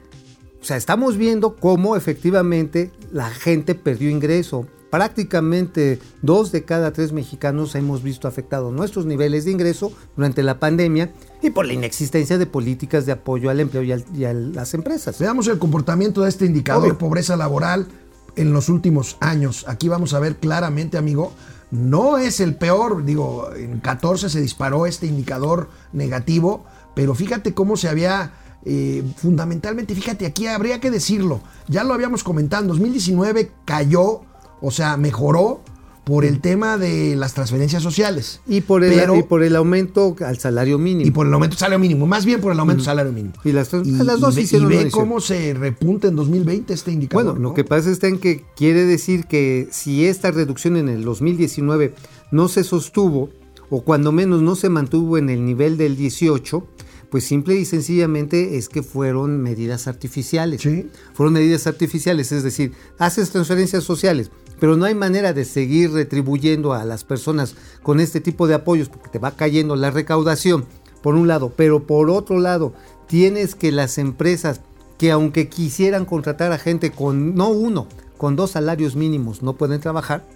o sea, estamos viendo cómo efectivamente la gente perdió ingreso. Prácticamente dos de cada tres mexicanos hemos visto afectados nuestros niveles de ingreso durante la pandemia y por la inexistencia de políticas de apoyo al empleo y, al- y a las empresas. Veamos el comportamiento de este indicador Obvio. de pobreza laboral en los últimos años. Aquí vamos a ver claramente, amigo, no es el peor, digo, en 14 se disparó este indicador negativo, pero fíjate cómo se había, eh, fundamentalmente, fíjate, aquí habría que decirlo, ya lo habíamos comentado, en 2019 cayó, o sea, mejoró por el tema de las transferencias sociales. Y por, el, Pero- y por el aumento al salario mínimo. y por el aumento del salario mínimo, más bien por el aumento del salario mínimo. Y las y, las dos y hicieron y ve cómo se repunta en 2020 este indicador. Bueno, lo que pasa en que quiere decir que si esta reducción en el 2019 no se sostuvo, o cuando menos no se mantuvo en el nivel del 18, pues simple y sencillamente es que fueron medidas artificiales. Sí. Fueron medidas artificiales, es decir, haces transferencias sociales, pero no hay manera de seguir retribuyendo a las personas con este tipo de apoyos porque te va cayendo la recaudación, por un lado, pero por otro lado, tienes que las empresas que aunque quisieran contratar a gente con, no uno, con dos salarios mínimos no pueden trabajar,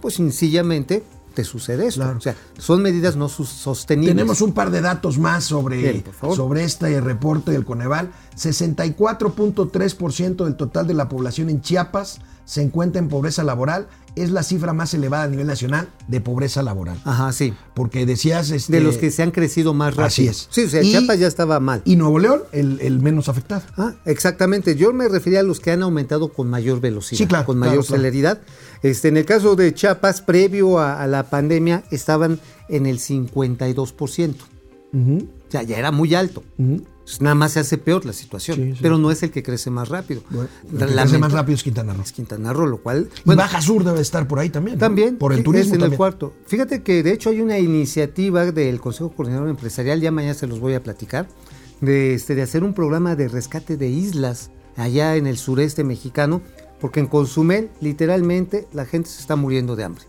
pues sencillamente te sucede esto. Claro. O sea, son medidas no sostenibles. Tenemos un par de datos más sobre, Bien, sobre este reporte del Coneval. 64.3% del total de la población en Chiapas se encuentra en pobreza laboral. Es la cifra más elevada a nivel nacional de pobreza laboral. Ajá, sí. Porque decías... Este, De los que se han crecido más rápido. Así es. Sí, o sea, Y- Chiapas ya estaba mal. Y Nuevo León, el, el menos afectado. Ah, exactamente. Yo me refería a los que han aumentado con mayor velocidad, Sí, claro, con mayor claro. celeridad. Este, en el caso de Chiapas, previo a, a la pandemia, estaban en el 52%. O sea, ya era muy alto. Entonces, nada más se hace peor la situación. Sí, sí. Pero no es el que crece más rápido. Bueno, el que crece más rápido es Quintana Roo. es Quintana Roo, lo cual. y Baja Sur debe estar por ahí también. ¿no? También. Por el turismo en también. el cuarto. Fíjate que de hecho hay una iniciativa del Consejo Coordinador Empresarial, ya mañana se los voy a platicar, de, este, de hacer un programa de rescate de islas allá en el sureste mexicano, porque en Consumel literalmente la gente se está muriendo de hambre.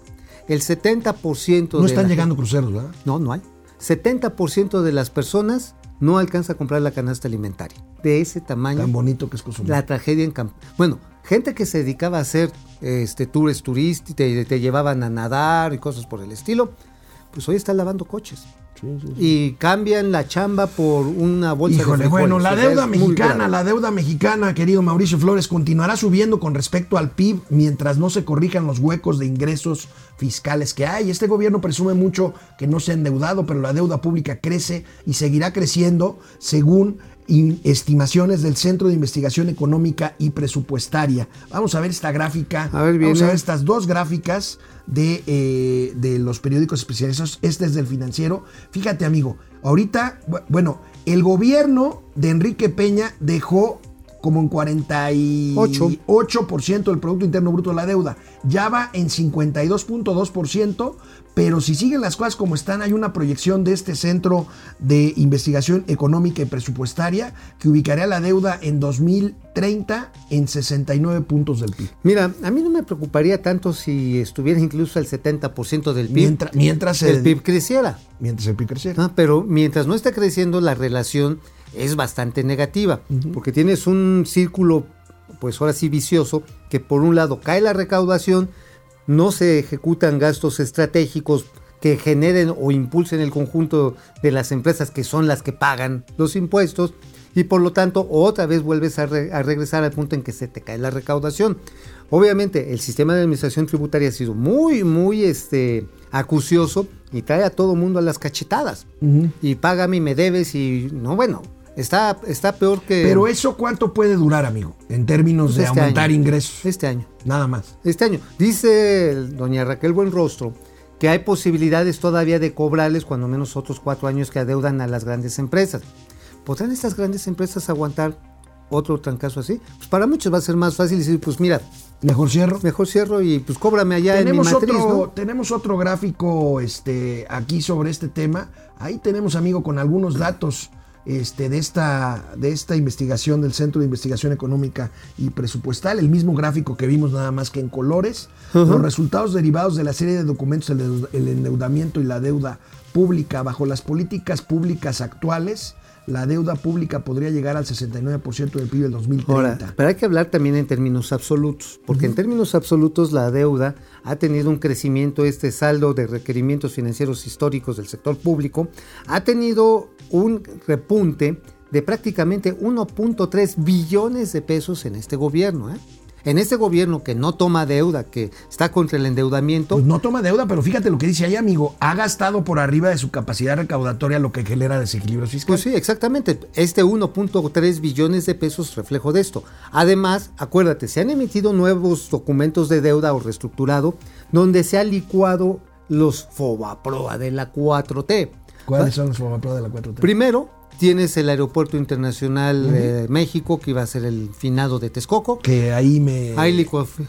El 70% No de están la llegando cruceros, ¿verdad? no, no hay. 70% de las personas no alcanza a comprar la canasta alimentaria. De ese tamaño Tan bonito que es Cozumel. la tragedia en campo. Bueno, gente que se dedicaba a hacer este, tours turísticos, te, te llevaban a nadar y cosas por el estilo, pues hoy están lavando coches. Y cambian la chamba por una bolsa de frijoles. bueno, la deuda mexicana, la deuda mexicana, querido Mauricio Flores, continuará subiendo con respecto al PIB mientras no se corrijan los huecos de ingresos fiscales que hay. Este gobierno presume mucho que no se ha endeudado, pero la deuda pública crece y seguirá creciendo según estimaciones del Centro de Investigación Económica y Presupuestaria. Vamos a ver esta gráfica. A ver, Vamos a ver estas dos gráficas de, eh, de los periódicos especializados. Este es del financiero. Fíjate, amigo, ahorita, bu- bueno, el gobierno de Enrique Peña dejó como en 48% del Producto Interno Bruto de la deuda. Ya va en 52.2%, pero si siguen las cosas como están, hay una proyección de este Centro de Investigación Económica y Presupuestaria que ubicaría la deuda en 2030 en 69 puntos del PIB. Mira, a mí no me preocuparía tanto si estuviera incluso el 70% del PIB. Mientras, mientras el, PIB creciera. Mientras el PIB creciera. Ah, pero mientras no esté creciendo, la relación es bastante negativa, porque tienes un círculo, pues ahora sí vicioso, que por un lado cae la recaudación, no se ejecutan gastos estratégicos que generen o impulsen el conjunto de las empresas que son las que pagan los impuestos y por lo tanto otra vez vuelves a, re- a regresar al punto en que se te cae la recaudación. Obviamente el sistema de administración tributaria ha sido muy, muy este, acucioso y trae a todo mundo a las cachetadas. Y págame y me debes y no, bueno, está, está peor que... Pero eso cuánto puede durar, amigo, en términos de Este aumentar año. ingresos. Este año. Nada más. Este año. Dice doña Raquel Buenrostro que hay posibilidades todavía de cobrarles cuando menos otros cuatro años que adeudan a las grandes empresas. ¿Podrán estas grandes empresas aguantar otro trancazo así? Pues para muchos va a ser más fácil decir, pues mira, Mejor cierro. mejor cierro y pues cóbrame allá tenemos en mi matriz, otro, ¿no? tenemos otro gráfico este, aquí sobre este tema. Ahí tenemos, amigo, con algunos datos este, de, esta, de esta investigación del Centro de Investigación Económica y Presupuestal. El mismo gráfico que vimos nada más que en colores. Los resultados derivados de la serie de documentos, el, el endeudamiento y la deuda pública bajo las políticas públicas actuales. La deuda pública podría llegar al 69% del PIB del 2030. Ahora, pero hay que hablar también en términos absolutos, porque en términos absolutos la deuda ha tenido un crecimiento, este saldo de requerimientos financieros históricos del sector público, ha tenido un repunte de prácticamente 1.3 billones de pesos en este gobierno. ¿eh? En este gobierno que no toma deuda, que está contra el endeudamiento, Pues no toma deuda, pero fíjate lo que dice ahí, amigo. Ha gastado por arriba de su capacidad recaudatoria, lo que genera desequilibrios fiscales. Pues sí, exactamente. Este 1.3 billones de pesos reflejo de esto. Además, acuérdate, se han emitido nuevos documentos de deuda o reestructurado donde se ha licuado los FOBAPROA de la 4T. ¿Cuáles son los Fomapro de la 4T? Primero, tienes el Aeropuerto Internacional de México, que iba a ser el finado de Texcoco. que ahí me. Ahí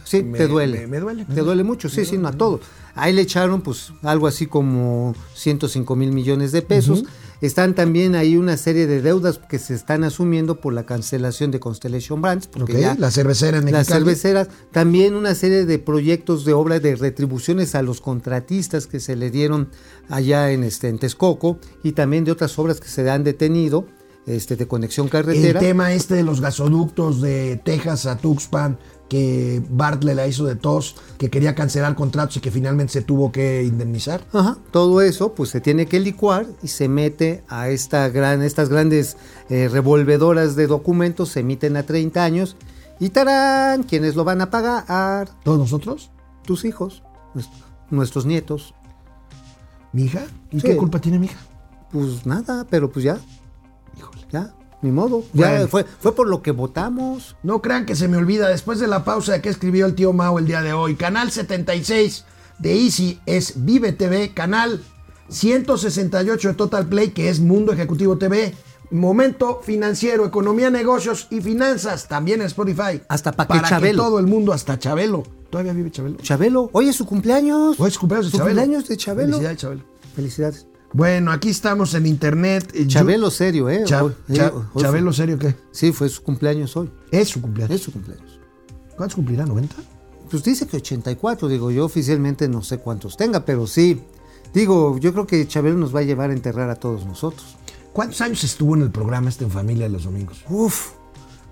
sí, me- te duele. me- me duele, Te duele. duele mucho, sí, sí, no a todos. Ahí le echaron pues algo así como 105 mil millones de pesos. Están también ahí una serie de deudas que se están asumiendo por la cancelación de Constellation Brands. Porque Ok, ya la cervecera en las cerveceras, también una serie de proyectos de obra de retribuciones a los contratistas que se le dieron allá en, este, en Texcoco y también de otras obras que se han detenido este, de conexión El carretera. tema este de los gasoductos de Texas a Tuxpan, que Bart le la hizo de tos, que quería cancelar contratos y que finalmente se tuvo que indemnizar. Ajá, todo eso pues se tiene que licuar y se mete a esta gran, estas grandes eh, revolvedoras de documentos, se emiten a 30 años y tarán, ¿quiénes lo van a pagar? ¿Todos nosotros? Tus hijos, nues- nuestros nietos. ¿Mi hija? ¿Y Sí. qué culpa tiene mi hija? Pues nada, pero pues ya, Híjole. ya, ni modo. Ya Bueno. fue, fue por lo que votamos. No crean que se me olvida después de la pausa que escribió el tío Mao el día de hoy. Canal 76 de Easy es Vive TV, canal 168 de Total Play que es Mundo Ejecutivo TV. Momento financiero, economía, negocios y finanzas, también en Spotify. Hasta pa' que Para que todo el mundo, hasta Chabelo. ¿Todavía vive Chabelo? Chabelo, hoy es su cumpleaños. Hoy es cumpleaños de Su Chabelo. cumpleaños de Chabelo. Felicidades, Chabelo. Felicidades. Bueno, aquí estamos en internet. Eh, Chabelo serio, ¿eh? Cha- Chabelo, ¿serio qué? Sí, fue su cumpleaños hoy. Es su cumpleaños. Es su cumpleaños. ¿Cuántos cumplirá? ¿90? Pues dice que 84, digo, yo oficialmente no sé cuántos tenga, pero sí. Digo, yo creo que Chabelo nos va a llevar a enterrar a todos nosotros. ¿Cuántos años estuvo en el programa este en familia de los domingos? Uf,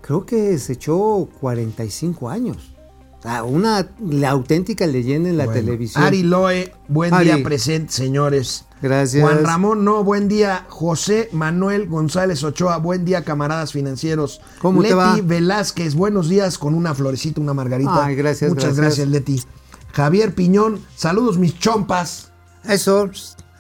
creo que se echó 45 años. Sea, una la auténtica leyenda en la Bueno, televisión. Ari Loe, buen Ari. día presente, señores. Gracias. Juan Ramón, no, buen día. José Manuel González Ochoa, buen día, camaradas financieros. ¿Cómo te Leti va? Velázquez, buenos días con una florecita, una margarita. Ay, gracias, Muchas gracias. gracias, Leti. Javier Piñón, saludos mis chompas. Eso,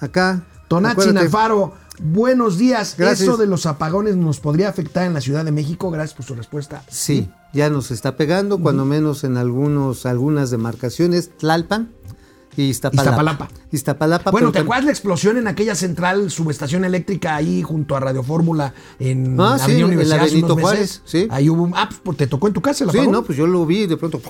acá. Tonachi. Alfaro, buenos días. Gracias. ¿Eso de los apagones nos podría afectar en la Ciudad de México? Gracias por su respuesta. Sí, ya nos está pegando, cuando menos en algunos, algunas demarcaciones. Tlalpan, Iztapalapa. Iztapalapa. Iztapalapa, Bueno, ¿te acuerdas la explosión en aquella central subestación eléctrica ahí junto a Radio Fórmula en Ah, sí, Avenida en la Universidad hace Benito unos meses? Juárez, sí. Ahí hubo un... Ah, pues te tocó en tu casa, ¿la Sí, apagó? no, pues yo lo vi de pronto.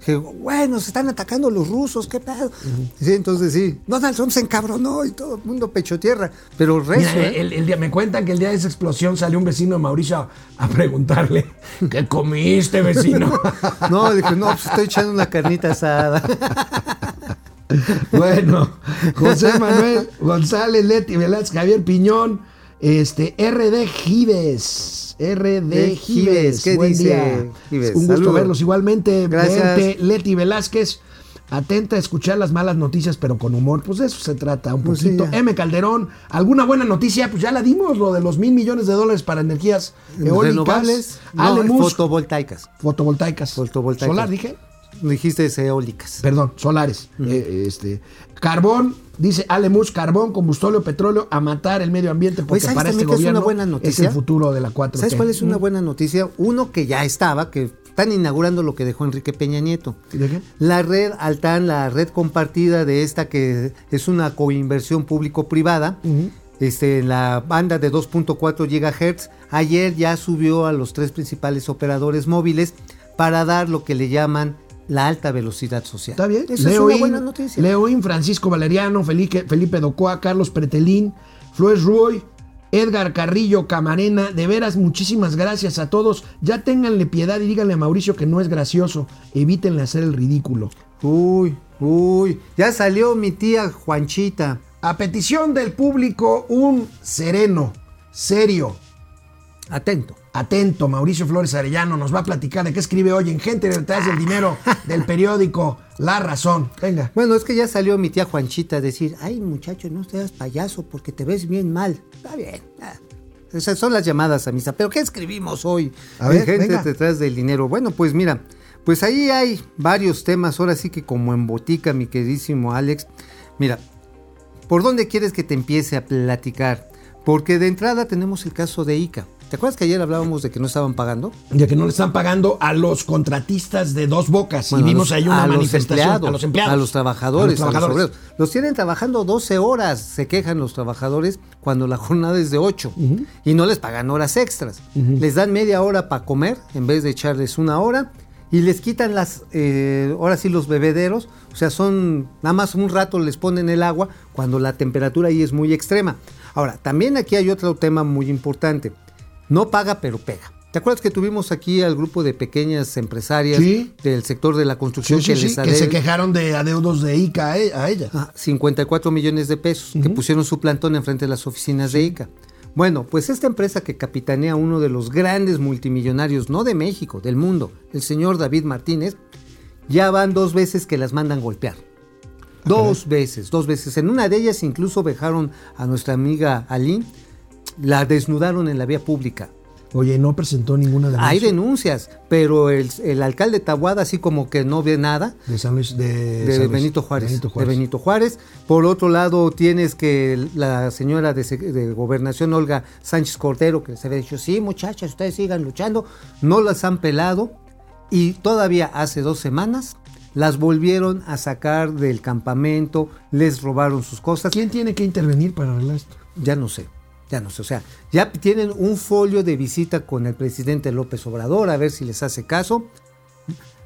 Dije, bueno, se están atacando los rusos, qué pedo. Sí, entonces sí. Donald Trump se encabronó y todo el mundo pecho tierra. Pero Mira, rezo, ¿eh? el, el día, me cuentan que el día de esa explosión salió un vecino de Mauricio a, a preguntarle, ¿qué comiste, vecino? No, dije, no, pues estoy echando una carnita asada. bueno, José Manuel González, Leti Velázquez, Javier Piñón, este, RD Gives. RD Gives. Gives, ¿qué Buen dice día. Gives? Un gusto Saludos. verlos. Igualmente, Gracias. verte, Leti Velázquez. Atenta a escuchar las malas noticias, pero con humor. Pues de eso se trata un Pues poquito. M. Calderón, ¿alguna buena noticia? Pues ya la dimos, lo de los mil millones de dólares para energías eólicas. Renovables, no, fotovoltaicas. fotovoltaicas. Fotovoltaicas. Solar, dije. Dijiste eólicas. Perdón, solares. Eh, este, carbón, dice Alemus, carbón, combustóleo, petróleo, a matar el medio ambiente, porque ¿sabes para este que es gobierno una buena es noticia? el futuro de la 4T. ¿Sabes cuál es una Mm. buena noticia? Uno que ya estaba, que están inaugurando lo que dejó Enrique Peña Nieto. ¿De qué? La red Altan, la red compartida de esta que es una coinversión público-privada, este, en la banda de 2.4 GHz, ayer ya subió a los tres principales operadores móviles para dar lo que le llaman la alta velocidad social. Está bien. Eso es Leo una In, buena noticia. Leo In, Francisco Valeriano, Felipe, Felipe Docoa, Carlos Pretelín, Flores Ruoy, Edgar Carrillo, Camarena. De veras, muchísimas gracias a todos. Ya ténganle piedad y díganle a Mauricio que no es gracioso. Evítenle hacer el ridículo. Uy, uy, ya salió mi tía Juanchita. A petición del público, un sereno, serio, Atento. Atento, Mauricio Flores Arellano nos va a platicar de qué escribe hoy en Gente detrás del dinero del periódico La Razón. Venga. Bueno, es que ya salió mi tía Juanchita a decir, ay muchacho, no seas payaso porque te ves bien mal. Está bien. Esas son las llamadas a misa. ¿Pero qué escribimos hoy? A ver, en gente venga. detrás del dinero. Bueno, pues mira, pues ahí hay varios temas, ahora sí que como en botica, mi queridísimo Alex. Mira, ¿por dónde quieres que te empiece a platicar? Porque de entrada tenemos el caso de ICA. ¿Te acuerdas que ayer hablábamos de que no estaban pagando? Ya que no le están pagando a los contratistas de dos bocas. Bueno, y vimos ahí una a manifestación a los empleados. a los trabajadores, A los a los trabajadores. Los tienen trabajando 12 horas, se quejan los trabajadores cuando la jornada es de 8 y no les pagan horas extras. Les dan media hora para comer en vez de echarles una hora y les quitan las, eh, ahora sí los bebederos, o sea, son nada más un rato les ponen el agua cuando la temperatura ahí es muy extrema. Ahora, también aquí hay otro tema muy importante. No paga, pero pega. ¿Te acuerdas que tuvimos aquí al grupo de pequeñas empresarias Sí. del sector de la construcción Sí, sí, que que se quejaron de adeudos de ICA a e- a ella. Ah, 54 millones de pesos que pusieron su plantón enfrente de las oficinas de ICA. Bueno, pues esta empresa que capitanea uno de los grandes multimillonarios, no de México, del mundo, el señor David Martínez, ya van dos veces que las mandan golpear. Dos veces, dos veces. En una de ellas incluso dejaron a nuestra amiga Aline, la desnudaron en la vía pública. Oye, no presentó ninguna denuncia. Hay denuncias, pero el, el alcalde Tabuada así como que no ve nada. De San Luis, de, de San Luis, Benito Juárez, Benito de. Benito Juárez. Por otro lado, tienes que la señora de, de gobernación, Olga Sánchez Cordero, que se había dicho, sí, muchachas, ustedes sigan luchando, no las han pelado y todavía hace dos semanas las volvieron a sacar del campamento, les robaron sus cosas. ¿Quién tiene que intervenir para arreglar esto? Ya no sé, ya no sé. O sea, ya tienen un folio de visita con el presidente López Obrador a ver si les hace caso.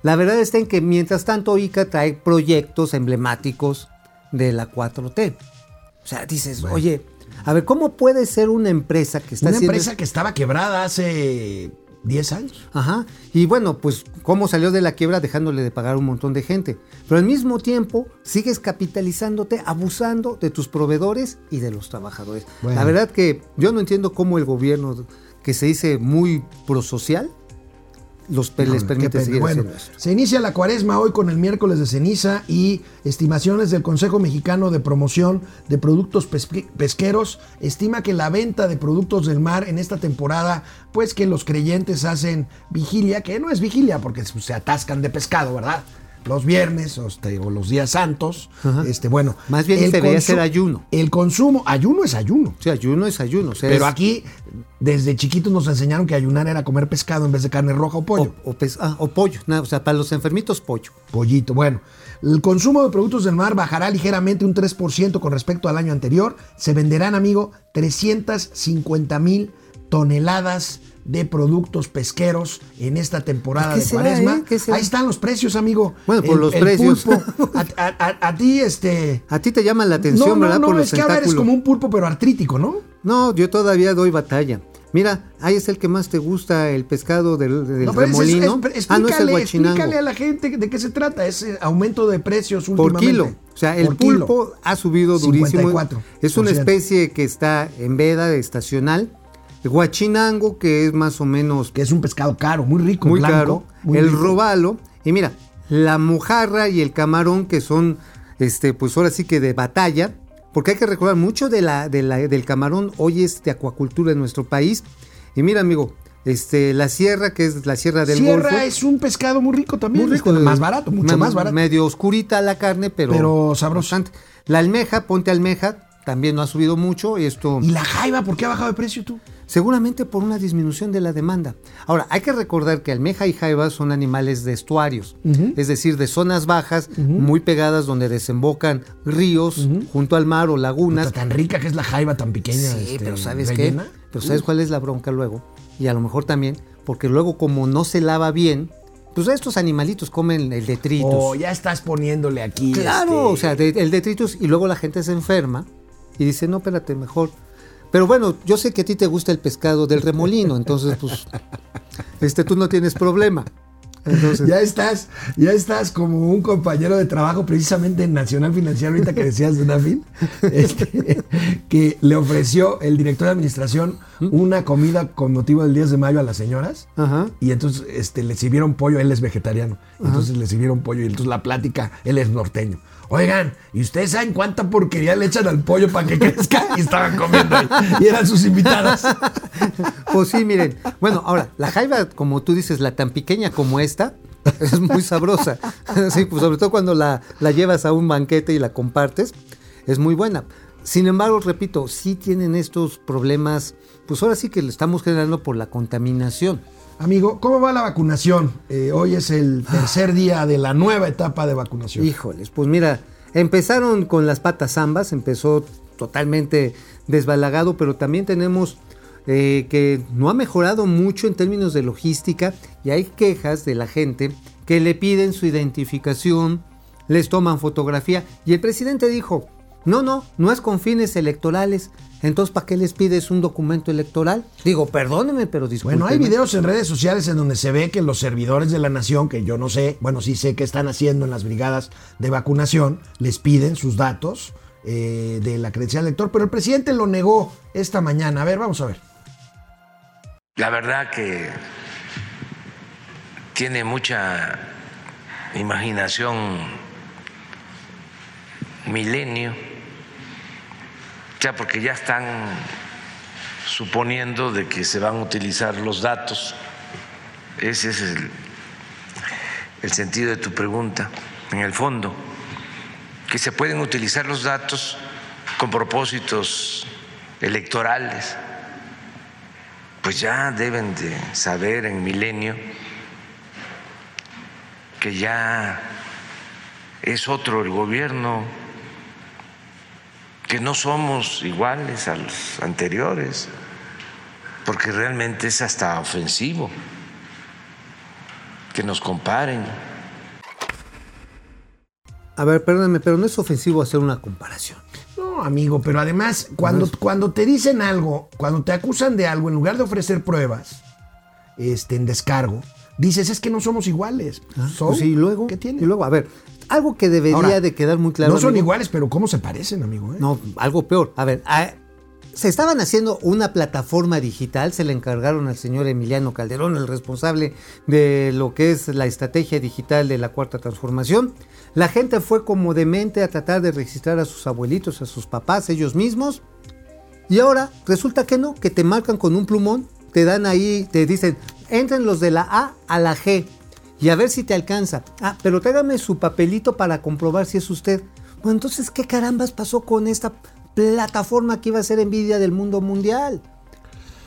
La verdad está en que mientras tanto ICA trae proyectos emblemáticos de la 4T. O sea, dices, oye, a ver, ¿cómo puede ser una empresa que está Una haciendo... empresa que estaba quebrada hace 10 años. Ajá. Y bueno, pues cómo salió de la quiebra dejándole de pagar un montón de gente. Pero al mismo tiempo sigues capitalizándote, abusando de tus proveedores y de los trabajadores. Bueno. La verdad que yo no entiendo cómo el gobierno, que se dice muy prosocial, los pe- les permite seguir Bueno, haciendo eso. se inicia la cuaresma hoy con el miércoles de ceniza y estimaciones del Consejo Mexicano de Promoción de Productos Pesque- Pesqueros estima que la venta de productos del mar en esta temporada, pues que los creyentes hacen vigilia, que no es vigilia porque se atascan de pescado, ¿verdad? Los viernes o, este, o los días santos. Ajá. Este, bueno. Más bien debería ser ayuno. El consumo, ayuno es ayuno. Sea, ayuno es ayuno. o sea, Pero es- aquí, desde chiquitos nos enseñaron que ayunar era comer pescado en vez de carne roja o pollo. O, o pes- ah, o pollo. nada, o sea, para los enfermitos, pollo. Pollito. Bueno, el consumo de productos del mar bajará ligeramente un 3% con respecto al año anterior. Se venderán, amigo, 350 mil toneladas de productos pesqueros en esta temporada ¿Qué de será, cuaresma. eh? Ahí están los precios, amigo. Bueno, por los precios. pulpo. A, a- a- a ti, este... A ti te llama la atención, no, no, ¿verdad? no, por los es que ahora eres como un pulpo, pero artrítico, ¿no? No, yo todavía doy batalla. Mira, ahí es el que más te gusta, el pescado del, del No, pero es- es- remolino. es- ah, no es el explícale, explícale a la gente de qué se trata. Es eh, aumento de precios Por últimamente. kilo. O sea, el Por kilo. pulpo ha subido durísimo. 54%. Es una especie que está en veda estacional. El guachinango, que es más o menos Que es un pescado caro, muy rico, muy blanco, caro. muy el rico. robalo. Y mira, la mojarra y el camarón, que son, este, pues ahora sí que de batalla. Porque hay que recordar, mucho de la, de la- del camarón hoy es de acuacultura en nuestro país. Y mira, amigo, este, la sierra, que es la sierra del Sierra Golfo. es un pescado muy rico también. Muy rico, este, más barato, mucho más barato. Medio oscurita la carne, pero, Pero sabroso. bastante. La almeja, ponte almeja, también no ha subido mucho. Y esto, ¿Y la jaiba por qué ha bajado de precio tú? seguramente por una disminución de la demanda. Ahora, hay que recordar que almeja y jaiba son animales de estuarios, es decir, de zonas bajas, muy pegadas donde desembocan ríos junto al mar o lagunas. Puta, tan rica que es la jaiba tan pequeña. Sí, este, pero ¿sabes rellena. qué? Pero ¿sabes cuál es la bronca luego? Y a lo mejor también, porque luego como no se lava bien, pues estos animalitos comen el detritus. Oh, ya estás poniéndole aquí. Claro, este, o sea, de- el detritus y luego la gente se enferma y dice, no, espérate, mejor. Pero bueno, yo sé que a ti te gusta el pescado del remolino, entonces pues, este, tú no tienes problema. Entonces, Ya estás, ya estás como un compañero de trabajo precisamente en Nacional Financiero, ahorita que decías de Nafin, este, que le ofreció el director de administración una comida con motivo del 10 de mayo a las señoras. Ajá. Y entonces este, le sirvieron pollo, él es vegetariano. Entonces le sirvieron pollo y entonces la plática, él es norteño. Oigan, ¿y ustedes saben cuánta porquería le echan al pollo para que crezca? Y estaban comiendo ahí. Y eran sus invitadas. Pues sí, miren. Bueno, ahora, la jaiba, como tú dices, la tan pequeña como esta, es muy sabrosa. Sí, pues sobre todo cuando la, la llevas a un banquete y la compartes, es muy buena. Sin embargo, repito, sí tienen estos problemas, pues ahora sí que lo estamos generando por la contaminación. Amigo, ¿cómo va la vacunación? Eh, hoy es el tercer día de la nueva etapa de vacunación. Híjoles, pues mira, empezaron con las patas ambas, empezó totalmente desbalagado, pero también tenemos eh, que no ha mejorado mucho en términos de logística y hay quejas de la gente que le piden su identificación, les toman fotografía y el presidente dijo, no, no, no es con fines electorales. Entonces, ¿para qué les pides un documento electoral? Digo, perdóneme, pero discúlpeme. Bueno, hay videos en redes sociales en donde se ve que los servidores de la nación, que yo no sé, bueno, sí sé qué están haciendo en las brigadas de vacunación, les piden sus datos eh, de la credencial lector, pero el presidente lo negó esta mañana. A ver, vamos a ver. La verdad que tiene mucha imaginación milenio, porque ya están suponiendo de que se van a utilizar los datos. Ese es el, el sentido de tu pregunta, en el fondo, que se pueden utilizar los datos con propósitos electorales. Pues ya deben de saber en Milenio que ya es otro el gobierno, que no somos iguales a los anteriores, porque realmente es hasta ofensivo que nos comparen. A ver, perdóname, pero no es ofensivo hacer una comparación. No, amigo, pero además, cuando, cuando te dicen algo, cuando te acusan de algo, en lugar de ofrecer pruebas este, en descargo, dices, es que no somos iguales. ¿Son? Pues sí, y luego, ¿Qué tiene? Y luego, a ver, algo que debería Ahora, de quedar muy claro. no son amigo, iguales, pero ¿cómo se parecen, amigo? eh? No, algo peor. A ver, a- se estaban haciendo una plataforma digital, se le encargaron al señor Emiliano Calderón, el responsable de lo que es la estrategia digital de la cuarta transformación. La gente fue como demente a tratar de registrar a sus abuelitos, a sus papás, ellos mismos. Y ahora resulta que no, que te marcan con un plumón, te dan ahí, te dicen, entren los de la A a la G. y a ver si te alcanza. Ah, pero tráigame su papelito para comprobar si es usted. Bueno, entonces, ¿qué carambas pasó con esta plataforma que iba a ser envidia del mundo mundial?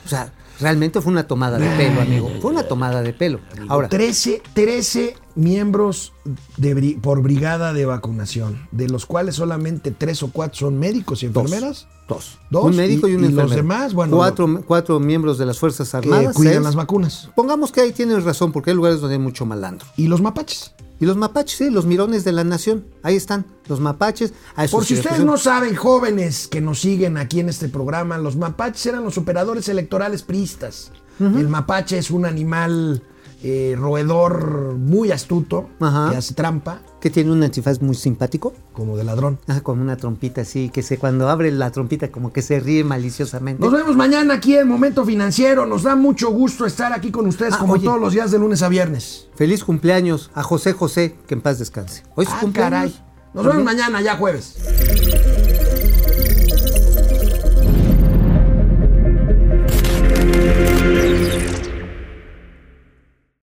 O sea, realmente fue una tomada de pelo, amigo. Fue una tomada de pelo. Ahora, 13, 13 miembros de por brigada de vacunación, de los cuales solamente tres o cuatro son médicos y enfermeras. dos. Dos, Un médico y, y- un y los enfermero. demás, bueno, Cuatro, cuatro miembros de las Fuerzas que Armadas. cuidan seis. las vacunas. Pongamos que ahí tienes razón, porque hay lugares donde hay mucho malandro. Y los mapaches. Y los mapaches, sí, los mirones de la nación. Ahí están, los mapaches. A Por si ustedes no saben, jóvenes que nos siguen aquí en este programa, los mapaches eran los operadores electorales priistas. El mapache es un animal eh, roedor muy astuto, Ajá. que hace trampa, Que tiene un antifaz muy simpático. como de ladrón. Ah, con una trompita así, que se cuando abre la trompita como que se ríe maliciosamente. Nos vemos mañana aquí en Momento Financiero. Nos da mucho gusto estar aquí con ustedes Ah, como oye. todos los días de lunes a viernes. Feliz cumpleaños a José José, que en paz descanse. Hoy es Ah, cumpleaños. caray. Nos vemos mañana, ya jueves.